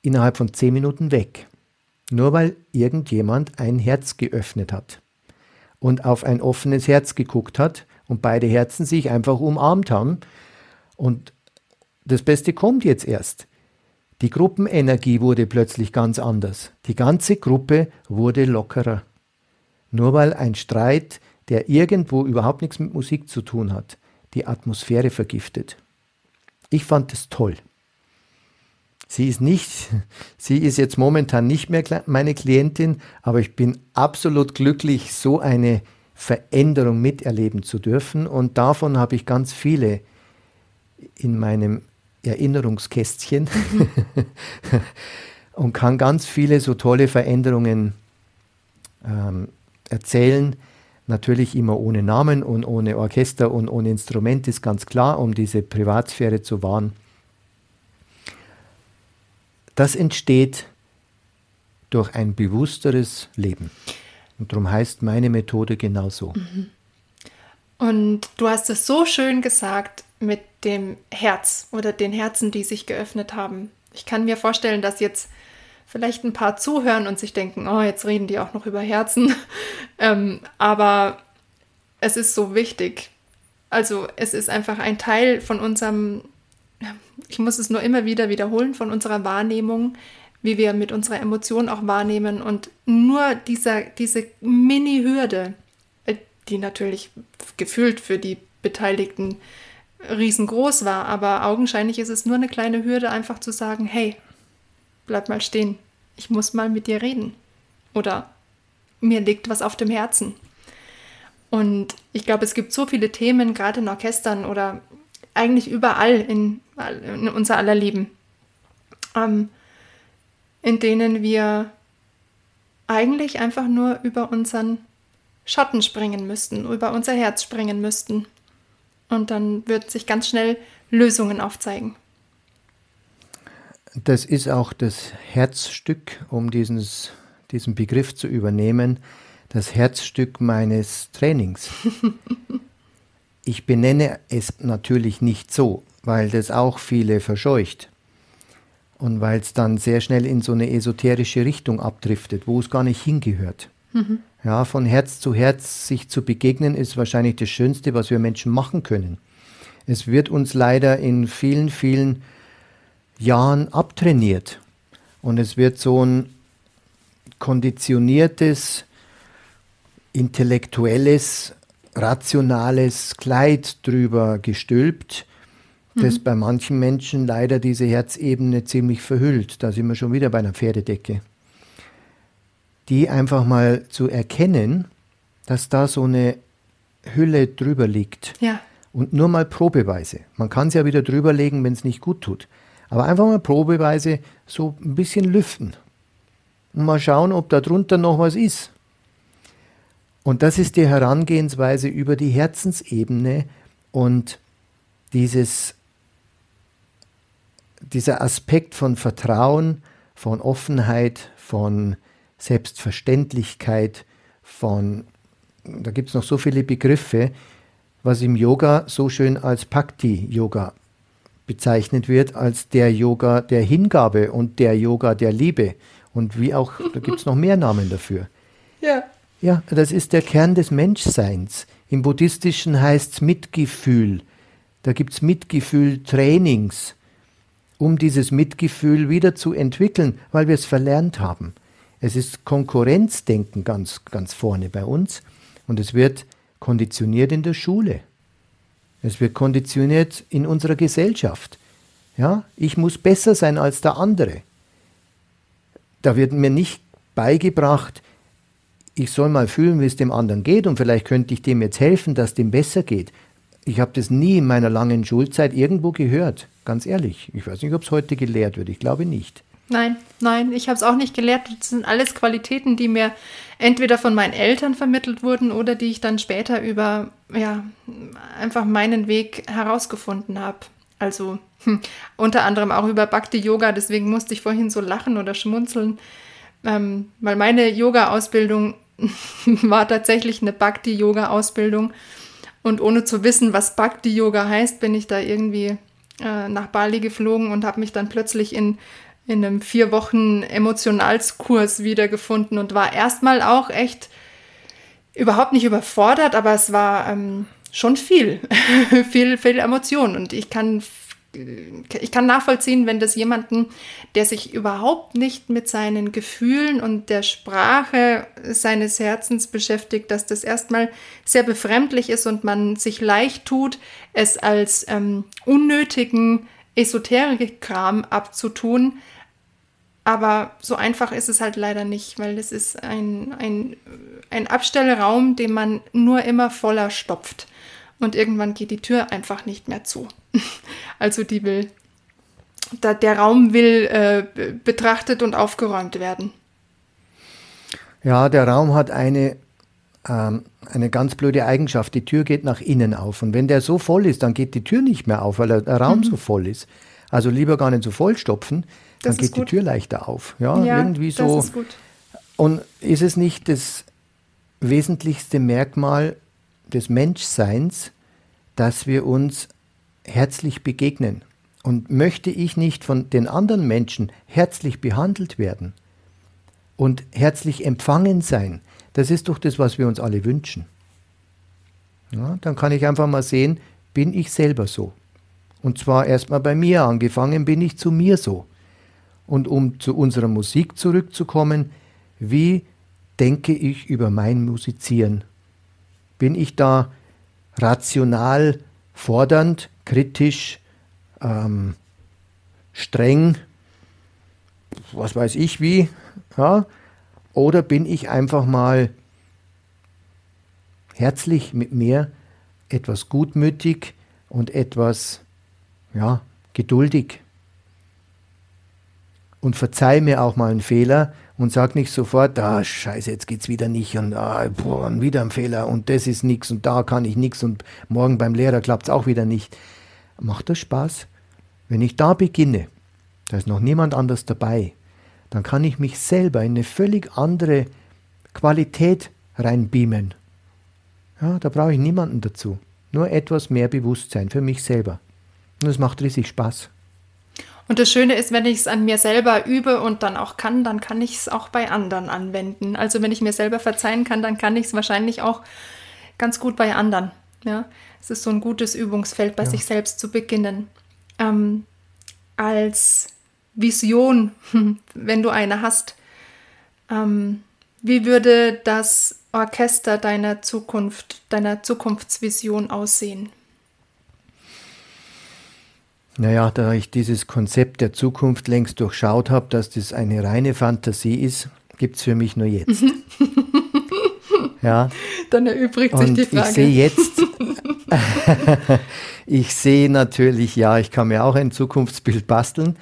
innerhalb von 10 Minuten weg. Nur weil irgendjemand ein Herz geöffnet hat und auf ein offenes Herz geguckt hat und beide Herzen sich einfach umarmt haben. Und das Beste kommt jetzt erst. Die Gruppenenergie wurde plötzlich ganz anders. Die ganze Gruppe wurde lockerer. Nur weil ein Streit der irgendwo überhaupt nichts mit Musik zu tun hat, die Atmosphäre vergiftet. Ich fand es toll. Sie ist nicht, sie ist jetzt momentan nicht mehr meine Klientin, aber ich bin absolut glücklich, so eine Veränderung miterleben zu dürfen. Und davon habe ich ganz viele in meinem Erinnerungskästchen und kann ganz viele so tolle Veränderungen ähm, erzählen, Natürlich immer ohne Namen und ohne Orchester und ohne Instrument ist ganz klar, um diese Privatsphäre zu wahren. Das entsteht durch ein bewussteres Leben. Und darum heißt meine Methode genauso. Mhm. Und du hast es so schön gesagt mit dem Herz oder den Herzen, die sich geöffnet haben. Ich kann mir vorstellen, dass jetzt vielleicht ein paar zuhören und sich denken, oh, jetzt reden die auch noch über Herzen. ähm, aber es ist so wichtig. Also es ist einfach ein Teil von unserem, ich muss es nur immer wieder wiederholen, von unserer Wahrnehmung, wie wir mit unserer Emotion auch wahrnehmen. Und nur dieser, diese Mini-Hürde, die natürlich gefühlt für die Beteiligten riesengroß war, aber augenscheinlich ist es nur eine kleine Hürde, einfach zu sagen, hey, bleib mal stehen, ich muss mal mit dir reden. Oder mir liegt was auf dem Herzen. Und ich glaube, es gibt so viele Themen, gerade in Orchestern oder eigentlich überall in, in unser aller Leben, ähm, in denen wir eigentlich einfach nur über unseren Schatten springen müssten, über unser Herz springen müssten. Und dann wird sich ganz schnell Lösungen aufzeigen. Das ist auch das Herzstück, um dieses, diesen Begriff zu übernehmen, das Herzstück meines Trainings. Ich benenne es natürlich nicht so, weil das auch viele verscheucht und weil es dann sehr schnell in so eine esoterische Richtung abdriftet, wo es gar nicht hingehört. Mhm. Ja, von Herz zu Herz sich zu begegnen, ist wahrscheinlich das Schönste, was wir Menschen machen können. Es wird uns leider in vielen, vielen Jahren abtrainiert. Und es wird so ein konditioniertes, intellektuelles, rationales Kleid drüber gestülpt, mhm. das bei manchen Menschen leider diese Herzebene ziemlich verhüllt. Da sind wir schon wieder bei einer Pferdedecke. Die einfach mal zu erkennen, dass da so eine Hülle drüber liegt. Ja. Und nur mal probeweise. Man kann es ja wieder drüberlegen, wenn es nicht gut tut. Aber einfach mal probeweise so ein bisschen lüften. Und mal schauen, ob da drunter noch was ist. Und das ist die Herangehensweise über die Herzensebene und dieses, dieser Aspekt von Vertrauen, von Offenheit, von Selbstverständlichkeit, von, da gibt es noch so viele Begriffe, was im Yoga so schön als Bhakti-Yoga bezeichnet wird als der Yoga der Hingabe und der Yoga der Liebe. Und wie auch, da gibt es noch mehr Namen dafür. Ja. Ja, das ist der Kern des Menschseins. Im Buddhistischen heißt es Mitgefühl. Da gibt es Mitgefühl-Trainings, um dieses Mitgefühl wieder zu entwickeln, weil wir es verlernt haben. Es ist Konkurrenzdenken ganz, ganz vorne bei uns und es wird konditioniert in der Schule. Es wird konditioniert in unserer Gesellschaft. Ja, ich muss besser sein als der andere. Da wird mir nicht beigebracht, ich soll mal fühlen, wie es dem anderen geht und vielleicht könnte ich dem jetzt helfen, dass dem besser geht. Ich habe das nie in meiner langen Schulzeit irgendwo gehört, ganz ehrlich. Ich weiß nicht, ob es heute gelehrt wird, ich glaube nicht. Nein, nein, ich habe es auch nicht gelehrt. Das sind alles Qualitäten, die mir entweder von meinen Eltern vermittelt wurden oder die ich dann später über, ja, einfach meinen Weg herausgefunden habe. Also hm, unter anderem auch über Bhakti Yoga, deswegen musste ich vorhin so lachen oder schmunzeln, ähm, weil meine Yoga-Ausbildung war tatsächlich eine Bhakti-Yoga-Ausbildung. Und ohne zu wissen, was Bhakti-Yoga heißt, bin ich da irgendwie äh, nach Bali geflogen und habe mich dann plötzlich in, in einem vier Wochen Emotionalskurs wiedergefunden und war erstmal auch echt überhaupt nicht überfordert, aber es war ähm, schon viel, viel, viel Emotion. Und ich kann ich kann nachvollziehen, wenn das jemanden, der sich überhaupt nicht mit seinen Gefühlen und der Sprache seines Herzens beschäftigt, dass das erstmal sehr befremdlich ist und man sich leicht tut, es als ähm, unnötigen Esoterik-Kram abzutun. Aber so einfach ist es halt leider nicht, weil es ist ein, ein, ein Abstellraum, den man nur immer voller stopft. Und irgendwann geht die Tür einfach nicht mehr zu. Also die will, da, der Raum will äh, betrachtet und aufgeräumt werden. Ja, der Raum hat eine, ähm, eine ganz blöde Eigenschaft. Die Tür geht nach innen auf. Und wenn der so voll ist, dann geht die Tür nicht mehr auf, weil der, Raum mhm. so voll ist. Also lieber gar nicht so voll stopfen, das dann geht die Tür leichter auf. Ja, ja irgendwie so. Ist gut. Und ist es nicht das wesentlichste Merkmal des Menschseins, dass wir uns herzlich begegnen. Und möchte ich nicht von den anderen Menschen herzlich behandelt werden und herzlich empfangen sein, das ist doch das, was wir uns alle wünschen. Ja, dann kann ich einfach mal sehen, bin ich selber so. Und zwar erstmal bei mir angefangen, bin ich zu mir so. Und um zu unserer Musik zurückzukommen, wie denke ich über mein Musizieren? Bin ich da rational, fordernd, kritisch, ähm, streng, was weiß ich wie, ja? oder bin ich einfach mal herzlich mit mir, etwas gutmütig und etwas ja, geduldig. Und verzeih mir auch mal einen Fehler und sag nicht sofort, ah, scheiße, jetzt geht's wieder nicht und ah, boah, wieder ein Fehler und das ist nichts und da kann ich nichts und morgen beim Lehrer klappt's auch wieder nicht. Macht das Spaß? Wenn ich da beginne, da ist noch niemand anders dabei, dann kann ich mich selber in eine völlig andere Qualität reinbeamen. Ja, da brauche ich niemanden dazu. Nur etwas mehr Bewusstsein für mich selber. Und es macht riesig Spaß. Und das Schöne ist, wenn ich es an mir selber übe und dann auch kann, dann kann ich es auch bei anderen anwenden. Also wenn ich mir selber verzeihen kann, dann kann ich es wahrscheinlich auch ganz gut bei anderen. Ja, es ist so ein gutes Übungsfeld, bei ja. sich selbst zu beginnen. Ähm, als Vision, wenn du eine hast, ähm, wie würde das Orchester deiner Zukunft, deiner Zukunftsvision aussehen? Naja, da ich dieses Konzept der Zukunft längst durchschaut habe, dass das eine reine Fantasie ist, gibt es für mich nur jetzt. ja. Dann erübrigt sich die Frage. Ich sehe jetzt, ich sehe natürlich, ja, ich kann mir auch ein Zukunftsbild basteln,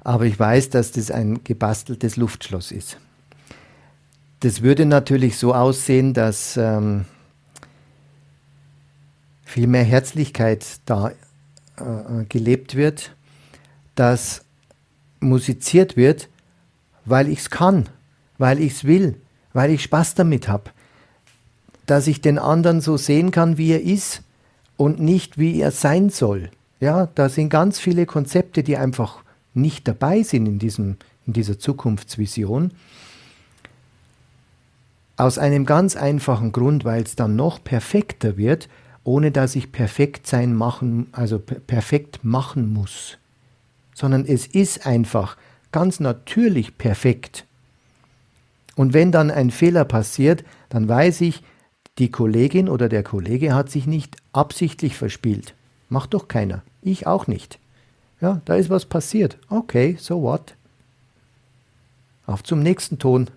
aber ich weiß, dass das ein gebasteltes Luftschloss ist. Das würde natürlich so aussehen, dass ähm, viel mehr Herzlichkeit da äh, gelebt wird, dass musiziert wird, weil ich es kann, weil ich es will, weil ich Spaß damit habe, dass ich den anderen so sehen kann, wie er ist und nicht, wie er sein soll. Ja, da sind ganz viele Konzepte, die einfach nicht dabei sind in, diesem, in dieser Zukunftsvision. Aus einem ganz einfachen Grund, weil es dann noch perfekter wird ohne dass ich perfekt sein machen, also perfekt machen muss, sondern es ist einfach ganz natürlich perfekt. Und wenn dann ein Fehler passiert, dann weiß ich, die Kollegin oder der Kollege hat sich nicht absichtlich verspielt. Macht doch keiner. Ich auch nicht. Ja, da ist was passiert. Okay, so what? Auf zum nächsten Ton.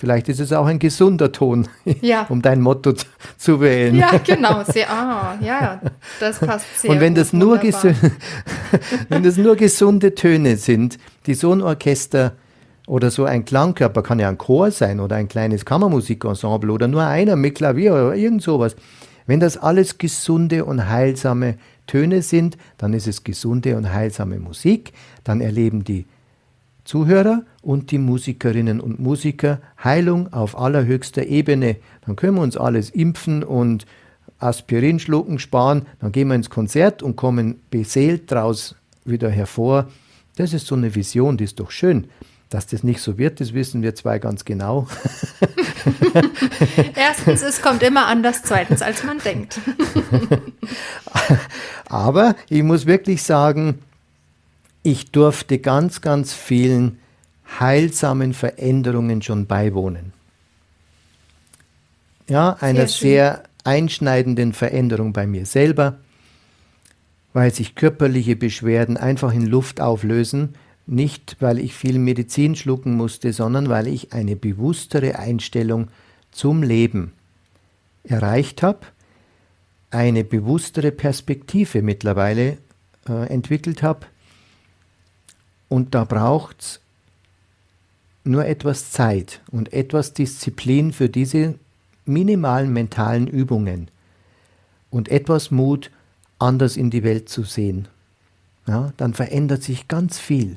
Vielleicht ist es auch ein gesunder Ton, ja. um dein Motto zu wählen. Ja, genau. Sehr, ah, ja, das passt sehr Und wenn gut, das, nur wenn das nur gesunde Töne sind, die so ein Orchester oder so ein Klangkörper, kann ja ein Chor sein oder ein kleines Kammermusikensemble oder nur einer mit Klavier oder irgend sowas. Wenn das alles gesunde und heilsame Töne sind, dann ist es gesunde und heilsame Musik. Dann erleben die Zuhörer und die Musikerinnen und Musiker Heilung auf allerhöchster Ebene. Dann können wir uns alles impfen und Aspirin schlucken, sparen. Dann gehen wir ins Konzert und kommen beseelt daraus wieder hervor. Das ist so eine Vision, die ist doch schön. Dass das nicht so wird, das wissen wir zwei ganz genau. Erstens, es kommt immer anders, zweitens, als man denkt. Aber ich muss wirklich sagen, ich durfte ganz, ganz vielen heilsamen Veränderungen schon beiwohnen. Ja, einer sehr, sehr einschneidenden Veränderung bei mir selber, weil sich körperliche Beschwerden einfach in Luft auflösen, nicht weil ich viel Medizin schlucken musste, sondern weil ich eine bewusstere Einstellung zum Leben erreicht habe, eine bewusstere Perspektive mittlerweile äh, entwickelt habe, und da braucht es nur etwas Zeit und etwas Disziplin für diese minimalen mentalen Übungen und etwas Mut, anders in die Welt zu sehen. Ja, dann verändert sich ganz viel,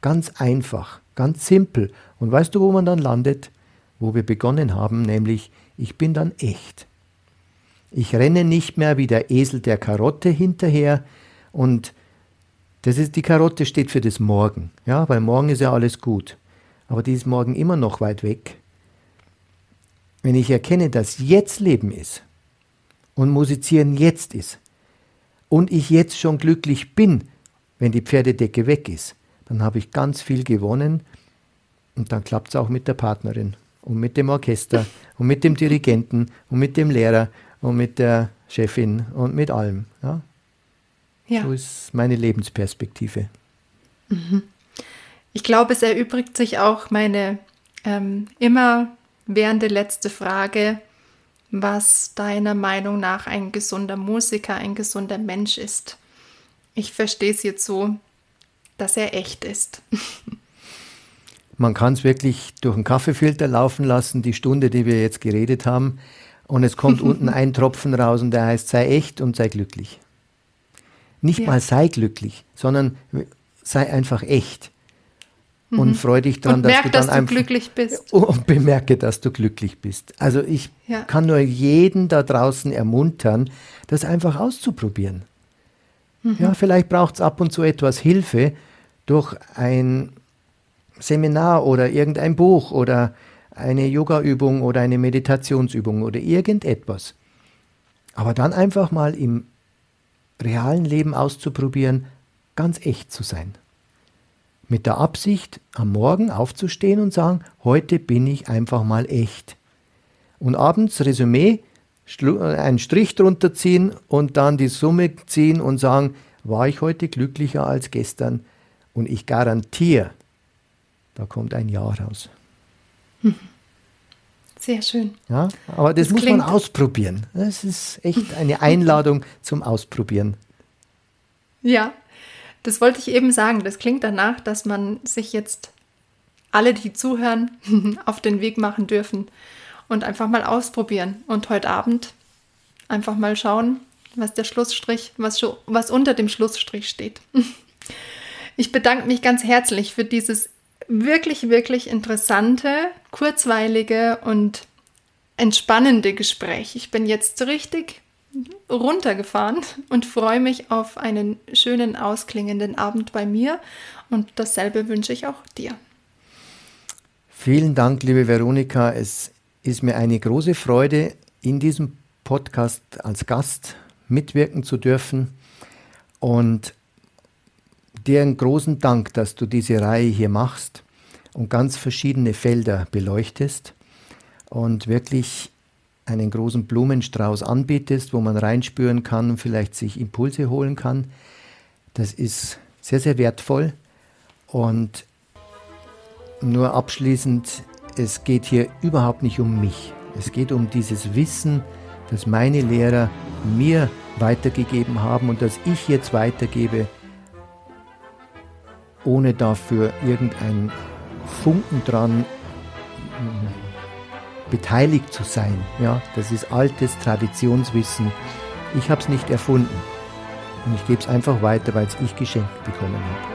ganz einfach, ganz simpel. Und weißt du, wo man dann landet? Wo wir begonnen haben, nämlich ich bin dann echt. Ich renne nicht mehr wie der Esel der Karotte hinterher und das ist, die Karotte steht für das Morgen, ja, weil morgen ist ja alles gut. Aber die ist morgen immer noch weit weg. Wenn ich erkenne, dass jetzt Leben ist und Musizieren jetzt ist und ich jetzt schon glücklich bin, wenn die Pferdedecke weg ist, dann habe ich ganz viel gewonnen und dann klappt es auch mit der Partnerin und mit dem Orchester und mit dem Dirigenten und mit dem Lehrer und mit der Chefin und mit allem. Ja? Ja. So ist meine Lebensperspektive. Mhm. Ich glaube, es erübrigt sich auch meine ähm, immer währende letzte Frage, was deiner Meinung nach ein gesunder Musiker, ein gesunder Mensch ist. Ich verstehe es jetzt so, dass er echt ist. Man kann es wirklich durch einen Kaffeefilter laufen lassen, die Stunde, die wir jetzt geredet haben, und es kommt unten ein Tropfen raus und der heißt, sei echt und sei glücklich. Nicht ja. mal sei glücklich, sondern sei einfach echt. Mhm. Und freu dich daran, dass du dann dass du glücklich bist. Und bemerke, dass du glücklich bist. Also ich ja. kann nur jeden da draußen ermuntern, das einfach auszuprobieren. Mhm. Ja, vielleicht braucht es ab und zu etwas Hilfe durch ein Seminar oder irgendein Buch oder eine Yoga-Übung oder eine Meditationsübung oder irgendetwas. Aber dann einfach mal im realen Leben auszuprobieren, ganz echt zu sein. Mit der Absicht, am Morgen aufzustehen und sagen, heute bin ich einfach mal echt. Und abends Resümee, äh, einen Strich drunter ziehen und dann die Summe ziehen und sagen, war ich heute glücklicher als gestern? Und ich garantiere, da kommt ein Ja raus. Sehr schön. Ja, aber das, das muss man ausprobieren. Das ist echt eine Einladung zum Ausprobieren. Ja, das wollte ich eben sagen. Das klingt danach, dass man sich jetzt alle, die zuhören, auf den Weg machen dürfen und einfach mal ausprobieren. Und heute Abend einfach mal schauen, was der Schlussstrich, was, was unter dem Schlussstrich steht. Ich bedanke mich ganz herzlich für dieses wirklich, wirklich interessante, kurzweilige und entspannende Gespräch. Ich bin jetzt richtig runtergefahren und freue mich auf einen schönen, ausklingenden Abend bei mir und dasselbe wünsche ich auch dir. Vielen Dank, liebe Veronika. Es ist mir eine große Freude, in diesem Podcast als Gast mitwirken zu dürfen und dir einen großen Dank, dass du diese Reihe hier machst und ganz verschiedene Felder beleuchtest und wirklich einen großen Blumenstrauß anbietest, wo man reinspüren kann und vielleicht sich Impulse holen kann. Das ist sehr, sehr wertvoll. Und nur abschließend, es geht hier überhaupt nicht um mich. Es geht um dieses Wissen, das meine Lehrer mir weitergegeben haben und das ich jetzt weitergebe, ohne dafür irgendein Funken dran beteiligt zu sein. Ja, das ist altes Traditionswissen. Ich habe es nicht erfunden. Und ich gebe es einfach weiter, weil es ich geschenkt bekommen habe.